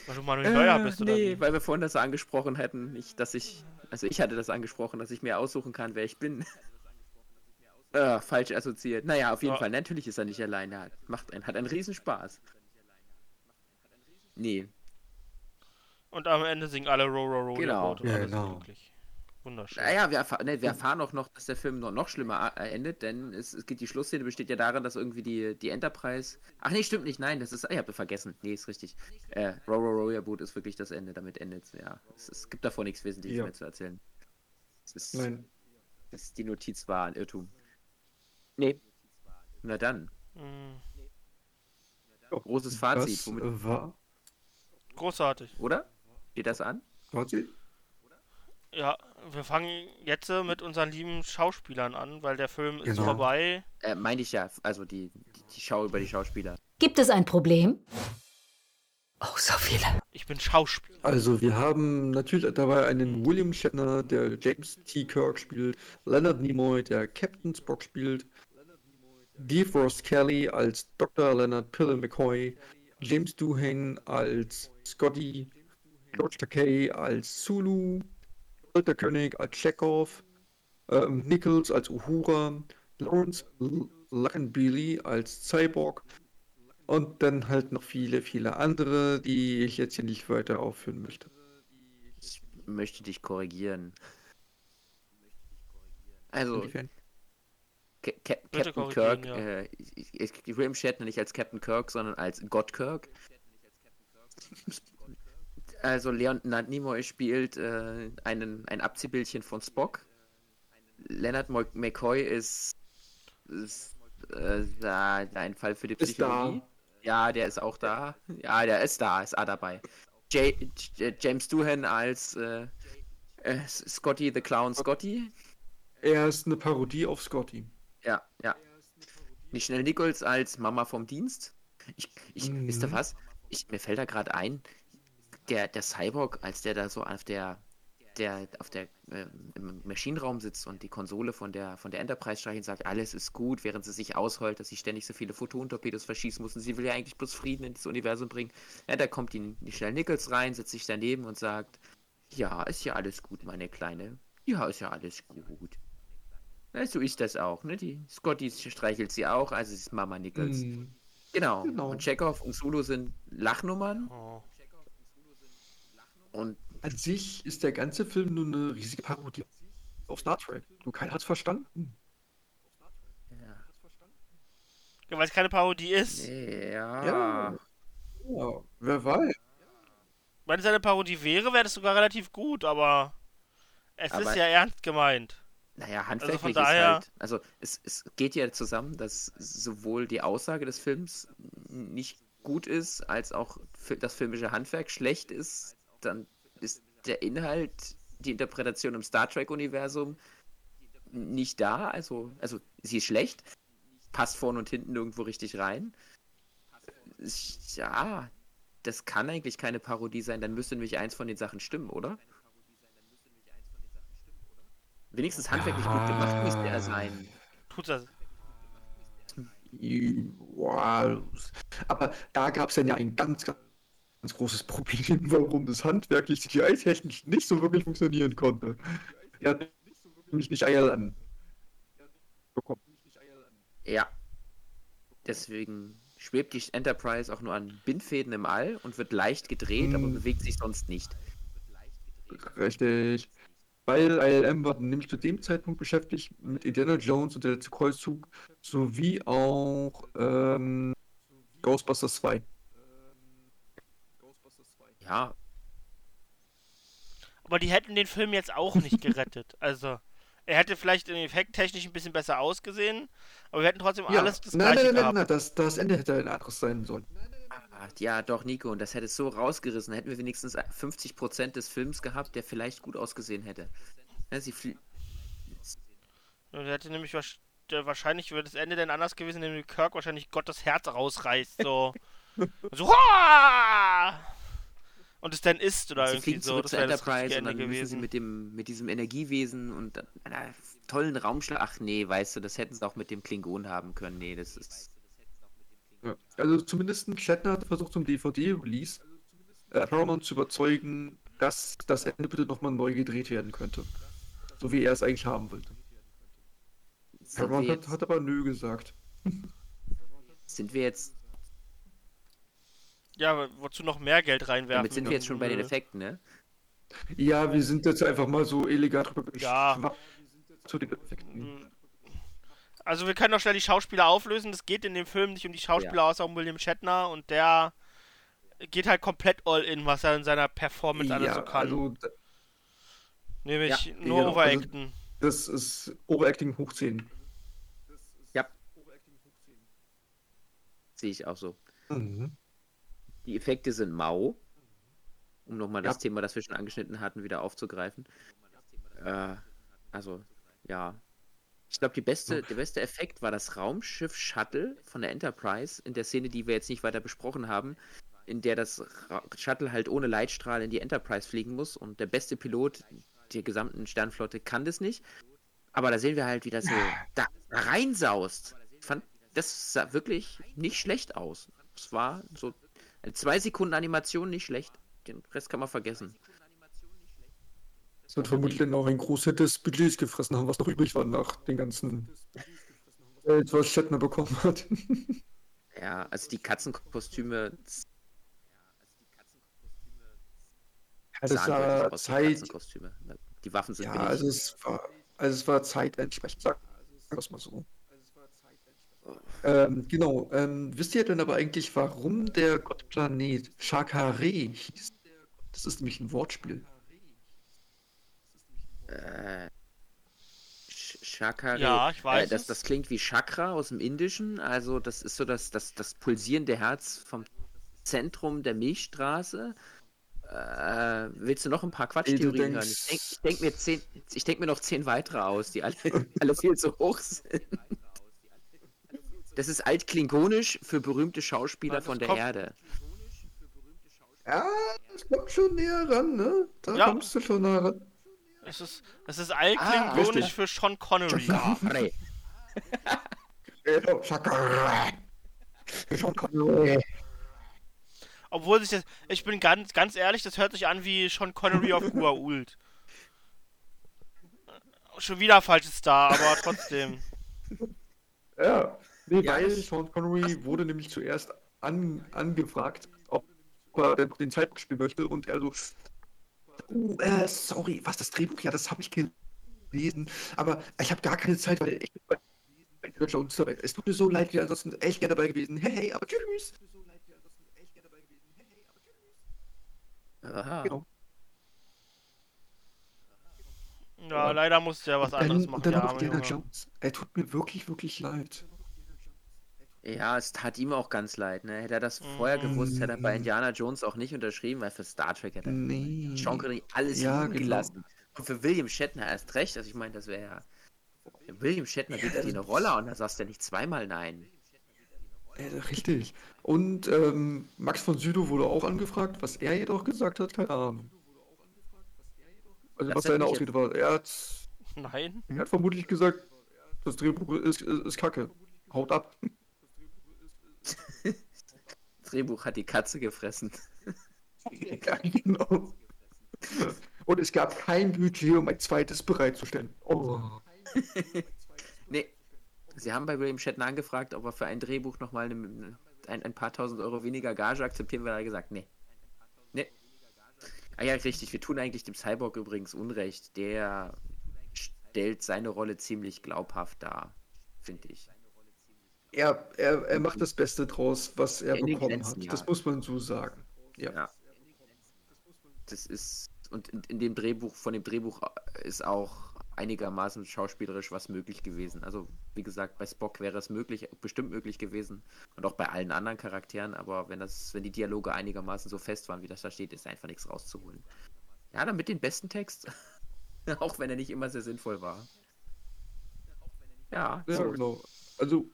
Weil du Manuel Neuer bist, oder nee, weil wir vorhin das angesprochen hätten, ich, dass ich, also ich hatte das angesprochen, dass ich mir aussuchen kann, wer ich bin. äh, falsch assoziiert. Naja, auf jeden Ja. Fall, natürlich ist er nicht allein, er hat, macht einen, hat einen Riesenspaß. Nee, Und am Ende singen alle Row, Row, Row. Genau. Ja, genau. glücklich. Wunderschön. Naja, wir, erfahr ne, wir erfahren auch noch, dass der Film noch, noch schlimmer äh, endet, denn es, es geht, die Schlussszene besteht ja darin, dass irgendwie die, die Enterprise. Ach nee, stimmt nicht, nein, das ist. Ich habe vergessen. Nee, ist richtig. Äh, Row Row Row Your Boot ist wirklich das Ende, damit endet es. Ja. Es, es gibt davor nichts Wesentliches Ja. mehr zu erzählen. Es ist, Nein. es, die Notiz war ein Irrtum. Nee. Na dann. Mhm. Großes Fazit, Das womit, war Großartig. oder? Steht das an? Fazit. Ja, wir fangen jetzt äh, mit unseren lieben Schauspielern an, weil der Film ist Genau. vorbei. Äh, meinte ich ja, also die, die, die Schau über die Schauspieler. Gibt es ein Problem? Oh, so viele. Ich bin Schauspieler. Also wir haben natürlich dabei einen William Shatner, der James T. Kirk spielt, Leonard Nimoy, der Captain Spock spielt, DeForest Kelly als Dr. Leonard Pill McCoy, James Doohan als Scotty, George Takei als Sulu, Walter König als Chekhov, ähm, Nichols als Uhura, Lawrence L- Luckenbeely als Cyborg und dann halt noch viele, viele andere, die ich jetzt hier nicht weiter aufführen möchte. Ich möchte dich korrigieren. Also? Ca Ca Captain Kirk, ja. äh, ich, ich, ich William Shatner nicht als Captain Kirk, sondern als God Kirk. Also Leonard Nimoy spielt äh, einen, ein Abziehbildchen von Spock. Leonard McCoy ist, ist äh, ein Fall für die. Psychologie. Ja, der ist auch da. Ja, der ist da, ist A dabei. J J James Doohan als äh, äh, Scotty the Clown Scotty. Er ist eine Parodie auf Scotty. Ja, ja. Schnell Nichols als Mama vom Dienst. Ich, ich, wisst ihr Mhm. was? Ich, mir fällt da gerade ein, der, der Cyborg, als der da so auf der, der, auf der, äh, im Maschinenraum sitzt und die Konsole von der, von der Enterprise streicht und sagt, alles ist gut, während sie sich ausheult, dass sie ständig so viele Photon-Torpedos verschießen muss und sie will ja eigentlich bloß Frieden in das Universum bringen. Ja, da kommt die, die schnell Nichols rein, setzt sich daneben und sagt, ja, ist ja alles gut, meine Kleine. Ja, ist ja alles gut. Ja, so ist das auch, ne? Die Scotty streichelt sie auch, also sie ist Mama Nichols. Mhm. Genau. Genau. Und Chekhov und Sulu sind Lachnummern. Oh. Und An sich ist der ganze Film nur eine riesige Parodie auf Star Trek. Du keiner hat's verstanden. Ja, weil es keine Parodie ist. ja. Ja. Ja, wer weiß. Wenn es eine Parodie wäre, wäre das sogar relativ gut, aber es Aber- ist ja ernst gemeint. Naja, Also handwerklich ist daher, halt. Also es, es geht ja zusammen, dass sowohl die Aussage des Films nicht gut ist, als auch das filmische Handwerk schlecht ist. Dann ist der Inhalt, die Interpretation im Star Trek-Universum nicht da. Also, also sie ist schlecht, passt vorne und hinten nirgendwo richtig rein. Ja, das kann eigentlich keine Parodie sein, dann müsste nämlich eins von den Sachen stimmen, oder? Wenigstens handwerklich gut gemacht müsste er sein. tut das. Wow. Aber da gab es dann ja ein ganz, ganz großes Problem, warum das handwerklich CGI-technisch nicht so wirklich funktionieren konnte. Er hat nämlich nicht Eier an. bekommen. Ja. Deswegen schwebt die Enterprise auch nur an Bindfäden im All und wird leicht gedreht, aber Hm. bewegt sich sonst nicht. Richtig. Weil ILM war nämlich zu dem Zeitpunkt beschäftigt mit Indiana Jones und der letzte Kreuzzug sowie auch ähm, Ghostbusters 2. Ja, Aber die hätten den Film jetzt auch nicht gerettet. Also, Er hätte vielleicht im Effekt technisch ein bisschen besser ausgesehen, aber wir hätten trotzdem Ja, alles das nein, gleiche nein, nein, nein, gehabt. nein, das, das Ende hätte ein anderes sein sollen. Ah, Ja, doch, Nico, und das hätte es so rausgerissen. Hätten wir wenigstens 50% des Films gehabt, der vielleicht gut ausgesehen hätte. Ja, sie flie- Und er hätte nämlich wahrsch- der- wahrscheinlich wäre das Ende dann anders gewesen, indem Kirk wahrscheinlich Gott das Herz rausreißt, so. so "Hua!" Und es dann isst oder sie irgendwie fliegen so. zurück Das zur wäre das Enterprise und dann müssen sie mit, dem, mit diesem Energiewesen und einer tollen Raumschlag. Ach nee, weißt du, das hätten sie auch mit dem Klingon haben können. Nee, das ist. Ja. Also zumindest Shatner hat versucht zum DVD-Release äh, Paramount zu überzeugen, dass das Ende bitte nochmal neu gedreht werden könnte. So wie er es eigentlich haben wollte. Paramount hat, hat aber nö gesagt. sind wir jetzt. Ja, wozu noch mehr Geld reinwerfen? Damit sind wir jetzt schon bei den. Effekten, ne? Ja, wir sind jetzt einfach mal so elegant drüber Ja. zu den Effekten. Also wir können doch schnell die Schauspieler auflösen. Es geht in dem Film nicht um die Schauspieler außer um William Shatner und der geht halt komplett all in, was er in seiner Performance alles so kann. also Nämlich ja, nur genau, overacten. Also, das ist Overacting hoch 10. Ja. Sehe ich auch so. Mhm. Die Effekte sind mau. Um nochmal das Ja. Thema, das wir schon angeschnitten hatten, wieder aufzugreifen. Äh, also, ja. Ich glaube, beste, der beste Effekt war das Raumschiff Shuttle von der Enterprise in der Szene, die wir jetzt nicht weiter besprochen haben, in der das Ra Shuttle halt ohne Leitstrahl in die Enterprise fliegen muss und der beste Pilot der gesamten Sternflotte kann das nicht. Aber da sehen wir halt, wie das so da reinsaust. Ich fand, das sah wirklich nicht schlecht aus. Es war so zwei Sekunden Animation nicht schlecht. Den Rest kann man vergessen. Das wird vermutlich auch ein Großteil des Budgets gefressen haben, was noch übrig war nach den ganzen Geld, was Shatner bekommen hat. Ja, also die Katzenkostüme. Also es deutlich war Zeit, Katzenkostüme. Die Waffen sind ja, billig. also es war, also es war Zeit entsprechend, sagen wir es mal so. Ähm, genau, ähm, wisst ihr denn aber eigentlich, warum der Gottplanet Shakare hieß? Das ist nämlich ein Wortspiel. Äh, Sh- Shakare. Ja, ich weiß Äh, das, das klingt wie Chakra aus dem Indischen. Also, das ist so das, das, das pulsierende Herz vom Zentrum der Milchstraße. Äh, willst du noch ein paar Quatschtheorien hören? Ich denke denk mir, zehn- ich denk mir noch zehn weitere aus, die alle, alle viel zu hoch sind. Das ist altklingonisch für berühmte Schauspieler von der kommt- Erde. Ja, das kommt schon näher ran, ne? Da Ja. kommst du schon näher ran. Es ist, es ist altklingonisch richtig. für Sean Connery. Schon Connery. Obwohl sich das. Ich bin ganz, ganz ehrlich, das hört sich an wie Sean Connery auf Guault. Schon wieder falsches Star, aber trotzdem. Ja, nee, Ja, weil Sean Connery wurde nämlich zuerst an, angefragt, ob er denn den Zeitpunkt spielen möchte und er so, oh, äh, sorry, was, das Drehbuch? Ja, das habe ich gelesen, aber ich habe gar keine Zeit, weil ich bin bei bei Deutscher und so weiter. Es tut mir so leid, wir ansonsten echt gerne dabei gewesen. Hey, hey, aber tschüss. Aha. Genau. Ja, leider musste er was anderes Dann, machen, dann Junge. Jones. Er tut mir wirklich, wirklich leid. Ja, es tat ihm auch ganz leid, ne? Hätte er das vorher gewusst, hätte er bei Indiana Jones auch nicht unterschrieben, weil für Star Trek hätte er Nee. Sean Connery alles Ja, liegen genau. gelassen. Und für William Shatner erst recht. Also ich meine, das wäre ja. William Shatner gibt dir eine Rolle und da sagst du ja nicht zweimal nein. Äh, richtig. Und ähm, Max von Südow wurde auch angefragt, was er jedoch gesagt hat, keine Ahnung. Also Das was hat seine Ausrede war. Er hat, Nein. er hat vermutlich gesagt, das Drehbuch ist, ist, ist kacke. Haut ab. Das Drehbuch hat die Katze gefressen. ja, genau. Und es gab kein Budget, um ein zweites bereitzustellen. Oh. nee. Sie haben bei William Shatner angefragt, ob er für ein Drehbuch nochmal ein, ein, ein paar tausend Euro weniger Gage akzeptieren will. Er hat gesagt, nee. Nee. Ah ja, richtig. Wir tun eigentlich dem Cyborg übrigens Unrecht. Der stellt seine Rolle ziemlich glaubhaft dar, finde ich. Er, er, er macht das Beste draus, was er bekommen Grenzen, hat. ja. Das muss man so sagen. Ja. Ja. Das ist. Und in, in dem Drehbuch, von dem Drehbuch ist auch einigermaßen schauspielerisch was möglich gewesen. Also, wie gesagt, bei Spock wäre es möglich, bestimmt möglich gewesen. Und auch bei allen anderen Charakteren, aber wenn das, wenn die Dialoge einigermaßen so fest waren, wie das da steht, ist einfach nichts rauszuholen. Ja, dann mit den besten Text. auch wenn er nicht immer sehr sinnvoll war. Ja, Ja, so. genau. Also,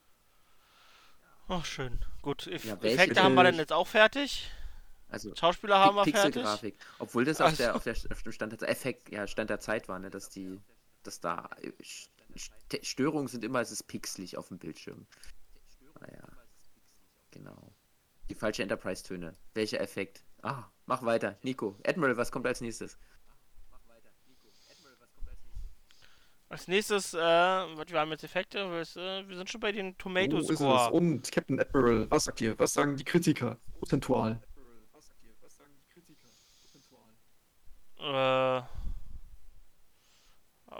Ach, schön. Gut, Eff Ja, Effekte haben wir dann jetzt auch fertig. Also Schauspieler haben wir fertig. Pixelgrafik. Obwohl das auf, Ach der, so. auf, der, auf dem Stand der Effekt, ja, Stand der Zeit war, ne, dass die, dass da äh, Störungen sind immer, es ist pixelig auf dem Bildschirm. Naja. Genau. Die falsche Enterprise-Töne. Welcher Effekt? Ah, mach weiter. Nico. Admiral, was kommt als nächstes? Als nächstes, äh, was wir haben jetzt Effekte, äh, wir sind schon bei den Tomato es? Score. Und Captain Admiral, was sagt ihr? Was sagen die Kritiker? Prozentual. Äh,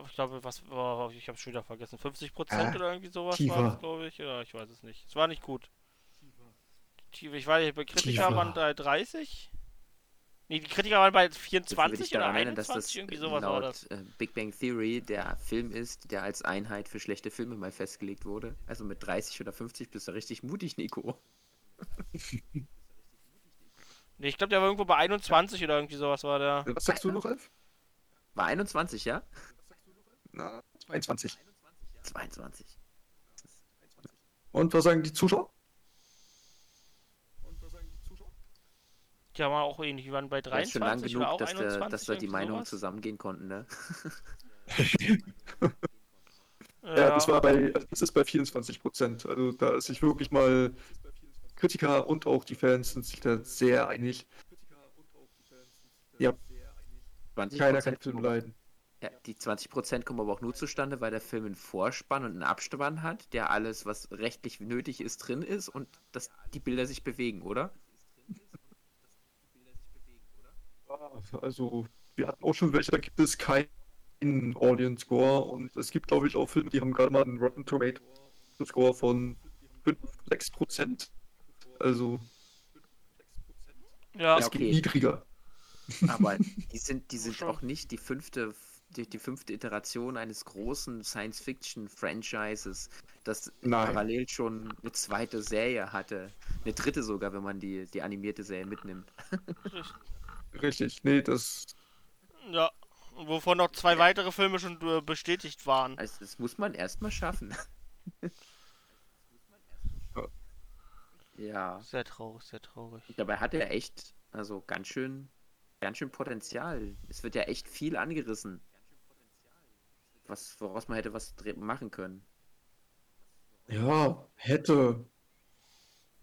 ich glaube, was, oh, ich habe schon wieder vergessen, 50% Äh, oder irgendwie sowas war es, glaube ich. Ja, ich weiß es nicht. Es war nicht gut. Tiefer. Ich weiß nicht, bei Kritiker waren bei 30. Nee, die Kritiker waren bei Dafür würde 24 ich oder erinnern, 21, dass das irgendwie sowas war laut das. äh, Big Bang Theory der Film ist, der als Einheit für schlechte Filme mal festgelegt wurde. Also mit 30 oder 50 bist du richtig mutig, Nico. Nee, ich glaube, der war irgendwo bei 21 oder irgendwie sowas war der. Was sagst du noch, Alf? War 21, ja? Na, 22. 22. Und was sagen die Zuschauer? Die haben auch ähnlich, die waren bei Ja, ist schon lang 23 oder genug, auch dass, der, 21. dass da die irgendwie Meinungen sowas. zusammengehen konnten, ne? Ja, das war bei, das ist bei 24 Prozent. Also da ist sich wirklich mal Kritiker und auch die Fans sind sich da sehr einig. Ja, 20 keiner kann Film leiden. Ja, die 20% kommen aber auch nur zustande, weil der Film einen Vorspann und einen Abspann hat, der alles, was rechtlich nötig ist, drin ist und dass die Bilder sich bewegen, oder? Also wir hatten auch schon welche, da gibt es keinen Audience Score und es gibt glaube ich auch Filme, die haben gerade mal einen Rotten Tomato Score von 5, 6 Prozent. Also Ja. es okay. geht niedriger. Aber die sind, die sind auch nicht die fünfte, die, die fünfte Iteration eines großen Science-Fiction-Franchises, das Nein. parallel schon eine zweite Serie hatte. Eine dritte sogar, wenn man die, die animierte Serie mitnimmt. Richtig, nee, das Ja, wovon noch zwei weitere Filme schon äh, bestätigt waren. Also das muss man erstmal schaffen. ja. Sehr traurig, sehr traurig. Dabei hat er echt, also ganz schön, ganz schön Potenzial. Es wird ja echt viel angerissen. Was, woraus man hätte was machen können. ja hätte.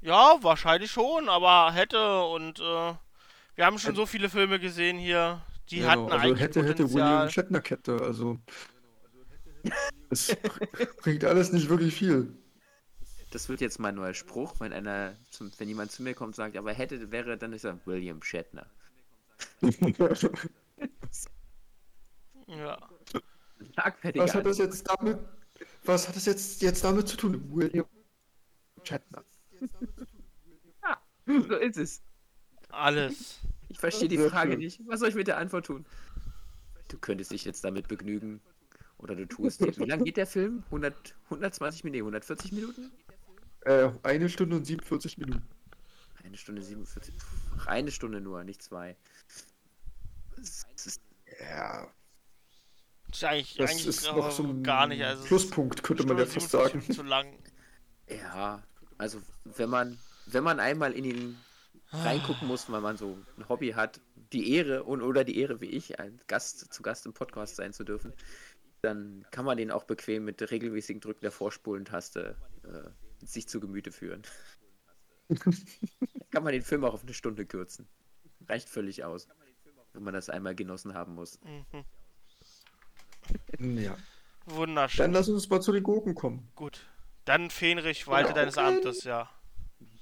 Ja, wahrscheinlich schon, aber hätte und äh, wir haben schon so viele Filme gesehen hier, die Genau, hatten also eigentlich hätte, hätte Potenzial. William Shatner Kette, also es bringt alles nicht wirklich viel. Das wird jetzt mein neuer Spruch, wenn einer, zum, wenn jemand zu mir kommt und sagt, aber hätte, wäre, dann ist er William Shatner. Ja. Was hat das jetzt damit, was hat das jetzt, jetzt damit zu tun? William Shatner. So ist es. Alles. Ich verstehe die Frage schön. nicht. Was soll ich mit der Antwort tun? Du könntest dich jetzt damit begnügen. Oder du tust dir. Wie lang geht der Film? 100, 120 Minuten? Nee, 140 Minuten? Äh, eine Stunde und 47 Minuten. Eine Stunde 47. Ach, eine Stunde nur, nicht zwei. Das ist, Ja, Das ist eigentlich, das eigentlich ist noch so ein gar nicht. Also es Pluspunkt, könnte man ja fast 47 sagen. Zu lang. ja, also wenn man, wenn man einmal in ihn reingucken muss, weil man so ein Hobby hat, die Ehre und oder die Ehre wie ich, ein Gast zu Gast im Podcast sein zu dürfen, dann kann man den auch bequem mit regelmäßigen Drücken der Vorspulentaste äh, sich zu Gemüte führen. kann man den Film auch auf eine Stunde kürzen. Reicht völlig aus, wenn man das einmal genossen haben muss. Mhm. Ja. Wunderschön. Dann lass uns mal zu den Gurken kommen. Gut. Dann Fähnrich, walte Ja, deines. Amtes, ja.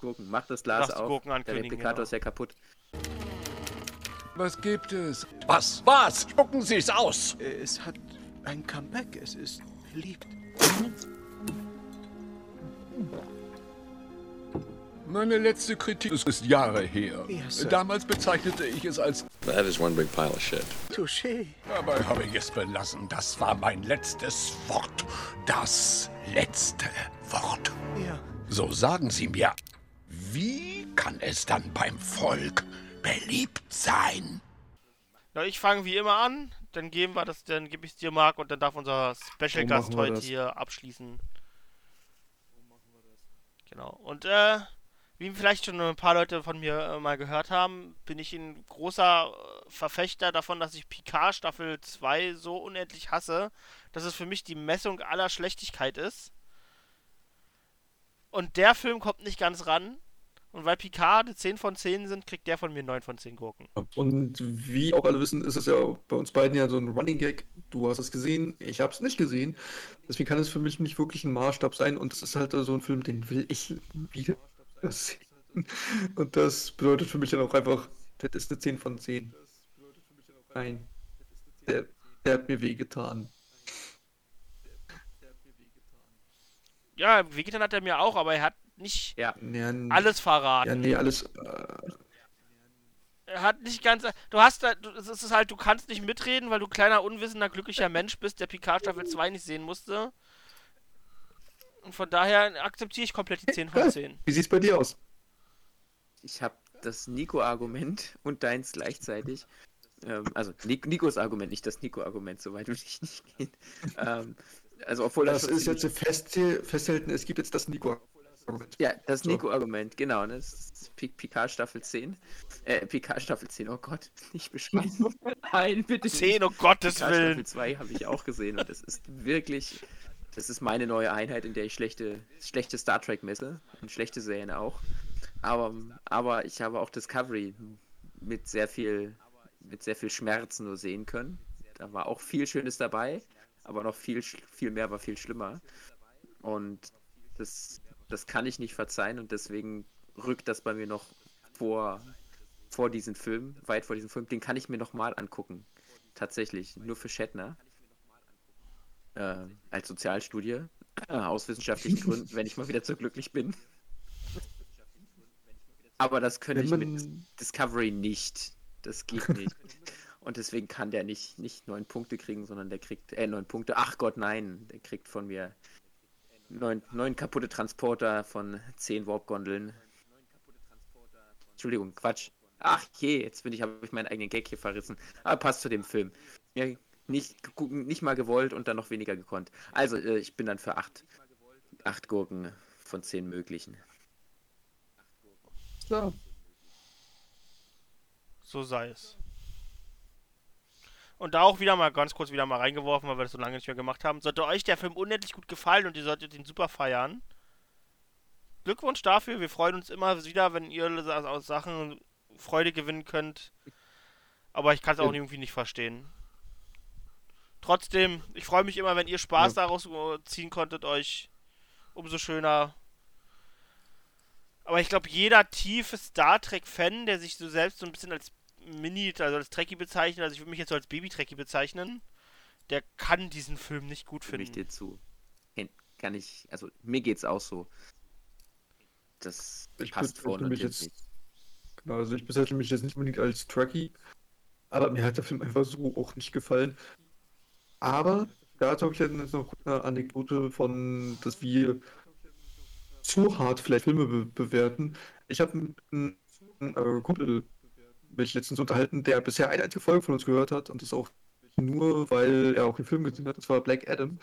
Gurken, mach das Glas Lass auf. Gurken Der Replikator genau. ist ja kaputt. Was gibt es? Was? Was? Spucken Sie es aus! Es hat ein Comeback. Es ist beliebt. Meine letzte Kritik ist, ist Jahre her. Ja, Sir. Damals bezeichnete ich es als That is one big pile of shit. Touché. Dabei habe ich es belassen. Das war mein letztes Wort. Das letzte Wort. Ja. So sagen Sie mir, wie kann es dann beim Volk beliebt sein? Na, ich fange wie immer an, dann geben wir das, dann gebe ich es dir, Marc, und dann darf unser Special Gast machen wir heute das. hier abschließen. Genau. Und äh, wie vielleicht schon ein paar Leute von mir äh, mal gehört haben, bin ich ein großer äh, Verfechter davon, dass ich Picard Staffel 2 so unendlich hasse, dass es für mich die Messung aller Schlechtigkeit ist. Und der Film kommt nicht ganz ran. Und weil Picard eine 10 von 10 sind, kriegt der von mir 9 von 10 Gurken. Und wie auch alle wissen, ist es ja bei uns beiden ja so ein Running Gag. Du hast es gesehen, ich habe es nicht gesehen. Deswegen kann es für mich nicht wirklich ein Maßstab sein. Und es ist halt so ein Film, den will ich wieder sehen. Und das bedeutet für mich dann auch einfach, das ist eine 10 von 10. Nein, der, der hat mir wehgetan. Ja, wehgetan hat er mir auch, aber er hat nicht Ja, alles verraten. Ja, nee, alles. Äh, Er hat nicht ganz. Du hast da. du- Es ist halt, du kannst nicht mitreden, weil du kleiner, unwissender, glücklicher Mensch bist, der Picard Staffel 2 nicht sehen musste. Und von daher akzeptiere ich komplett die 10 von 10. wie sieht's bei dir aus? Ich habe das Nico-Argument und deins gleichzeitig. Ähm, also Nikos Argument, nicht das Nico-Argument, soweit will ich nicht gehen. Ähm, also obwohl Das schon ist jetzt fest, festhalten, es gibt jetzt das Nico-Argument. Ja, das So. Nico-Argument, genau. Ne? Das ist Picard Staffel 10. Äh, Picard Staffel 10, oh Gott, nicht beschreiben. Nein, bitte nicht. 10, um Gottes Picard Willen. Staffel 2 habe ich auch gesehen und das ist wirklich, das ist meine neue Einheit, in der ich schlechte, schlechte Star Trek messe und schlechte Serien auch. Aber, aber ich habe auch Discovery mit sehr viel, mit sehr viel Schmerzen nur sehen können. Da war auch viel Schönes dabei, aber noch viel, viel mehr war viel schlimmer. Und das, das kann ich nicht verzeihen und deswegen rückt das bei mir noch vor, vor diesen Film, weit vor diesem Film. Den kann ich mir noch mal angucken. Tatsächlich, nur für Shatner. Äh, als Sozialstudie. Äh, aus wissenschaftlichen Gründen, wenn ich mal wieder zu glücklich bin. Aber das könnte ich mit Discovery nicht. Das geht nicht. Und deswegen kann der nicht, nicht neun Punkte kriegen, sondern der kriegt, äh, neun Punkte. Ach Gott, nein. Der kriegt von mir neun, neun kaputte Transporter von zehn Warp-Gondeln. Entschuldigung, Quatsch. Ach je, jetzt bin ich, habe ich meinen eigenen Gag hier verrissen. Aber passt zu dem Film. Ja, nicht, nicht mal gewollt und dann noch weniger gekonnt. Also, äh, ich bin dann für acht, acht Gurken von zehn möglichen. Klar. So sei es. Und da auch wieder mal ganz kurz wieder mal reingeworfen, weil wir das so lange nicht mehr gemacht haben. Sollte euch der Film unendlich gut gefallen und ihr solltet ihn super feiern. Glückwunsch dafür. Wir freuen uns immer wieder, wenn ihr aus Sachen Freude gewinnen könnt. Aber ich kann es auch Ja. irgendwie nicht verstehen. Trotzdem, ich freue mich immer, wenn ihr Spaß daraus äh, ziehen konntet, euch umso schöner. Aber ich glaube, jeder tiefe Star Trek-Fan, der sich so selbst so ein bisschen als Mini, also als Trekkie bezeichnet, also ich würde mich jetzt so als Baby-Trekkie bezeichnen, der kann diesen Film nicht gut Stimme ich finden. dir zu. Ken- Kann ich, also mir geht's auch so. Das Ich passt vorne und jetzt- nicht. Genau, also ich bezeichne mich jetzt nicht unbedingt als Trekkie, aber mir hat der Film einfach so auch nicht gefallen. Aber dazu habe ich jetzt noch eine Anekdote von, dass wir zu hart vielleicht Filme be bewerten. Ich habe mit einem äh, Kumpel mich letztens unterhalten, der bisher eine einzige Folge von uns gehört hat und das auch nur, weil er auch den Film gesehen hat. Das war Black Adam.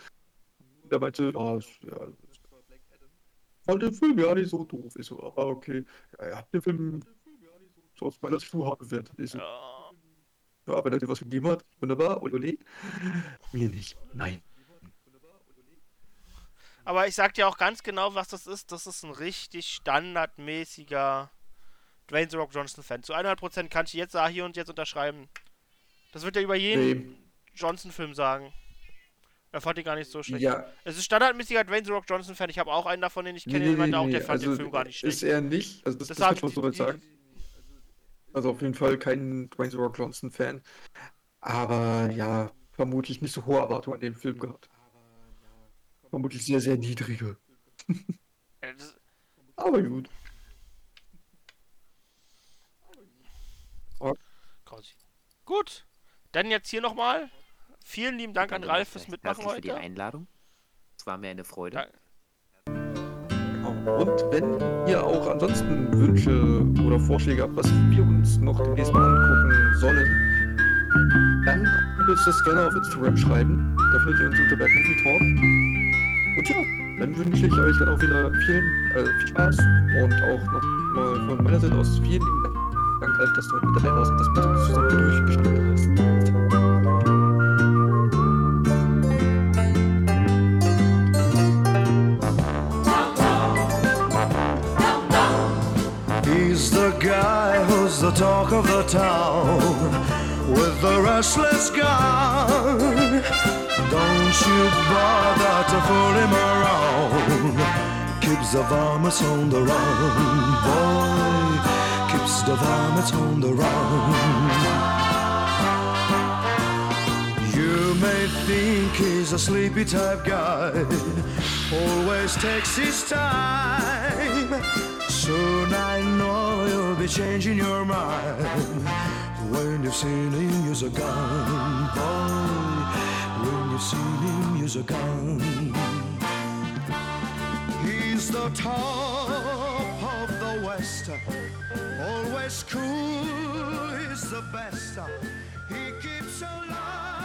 Der meinte, ja, ist- ja fand den Film ja nicht so doof. Ich so, aber okay. Ja, er hat den Film so aus meiner Sicht zu hart bewertet. Ich so, ja, wenn er dir was gegeben hat, wunderbar, oder nee? Mir nicht. Nein. Aber ich sag dir auch ganz genau, was das ist. Das ist ein richtig standardmäßiger Dwayne The Rock Johnson-Fan. Zu 100% kann ich jetzt sagen, hier und jetzt unterschreiben. Das wird er über jeden Nee. Johnson-Film sagen. Er fand ihn gar nicht so schlecht. Ja. Es ist standardmäßiger Dwayne The Rock Johnson-Fan. Ich habe auch einen davon, den ich kenne, Nee, der nee, auch, der fand den also Film gar nicht schlecht. Ist er nicht, also das, Das das, so weit sagen. Also auf jeden Fall kein Dwayne The Rock Johnson Fan. Aber ja, vermutlich nicht so hohe Erwartungen an den Film gehabt. Vermutlich sehr, sehr niedrige. Aber gut. Quasi. Gut. Dann jetzt hier nochmal. Vielen lieben Dank an Danke Ralf fürs Mitmachen herzlich für die heute. Einladung. Es war mir eine Freude. Und wenn ihr auch ansonsten Wünsche oder Vorschläge habt, was wir uns noch demnächst mal angucken sollen, dann könnt ihr uns das gerne auf Instagram schreiben. Da findet ihr uns unter Bad Movie Talk. Und ja, dann wünsche ich euch dann auch wieder vielen, äh, viel Spaß und auch nochmal von meiner Seite aus vielen lieben Dank, Mit dabei zusammen hast. He's the guy who's the talk of the town with the restless gun. Don't you bother to fool him around. Keeps the varmints on the run, boy. The varmints on the run. You may think he's a sleepy type guy, always takes his time. Soon I know you'll be changing your mind when you've seen him use a gun, boy. When you've seen him use a gun, he's the top of the West, always cool. He's the best. He keeps alive.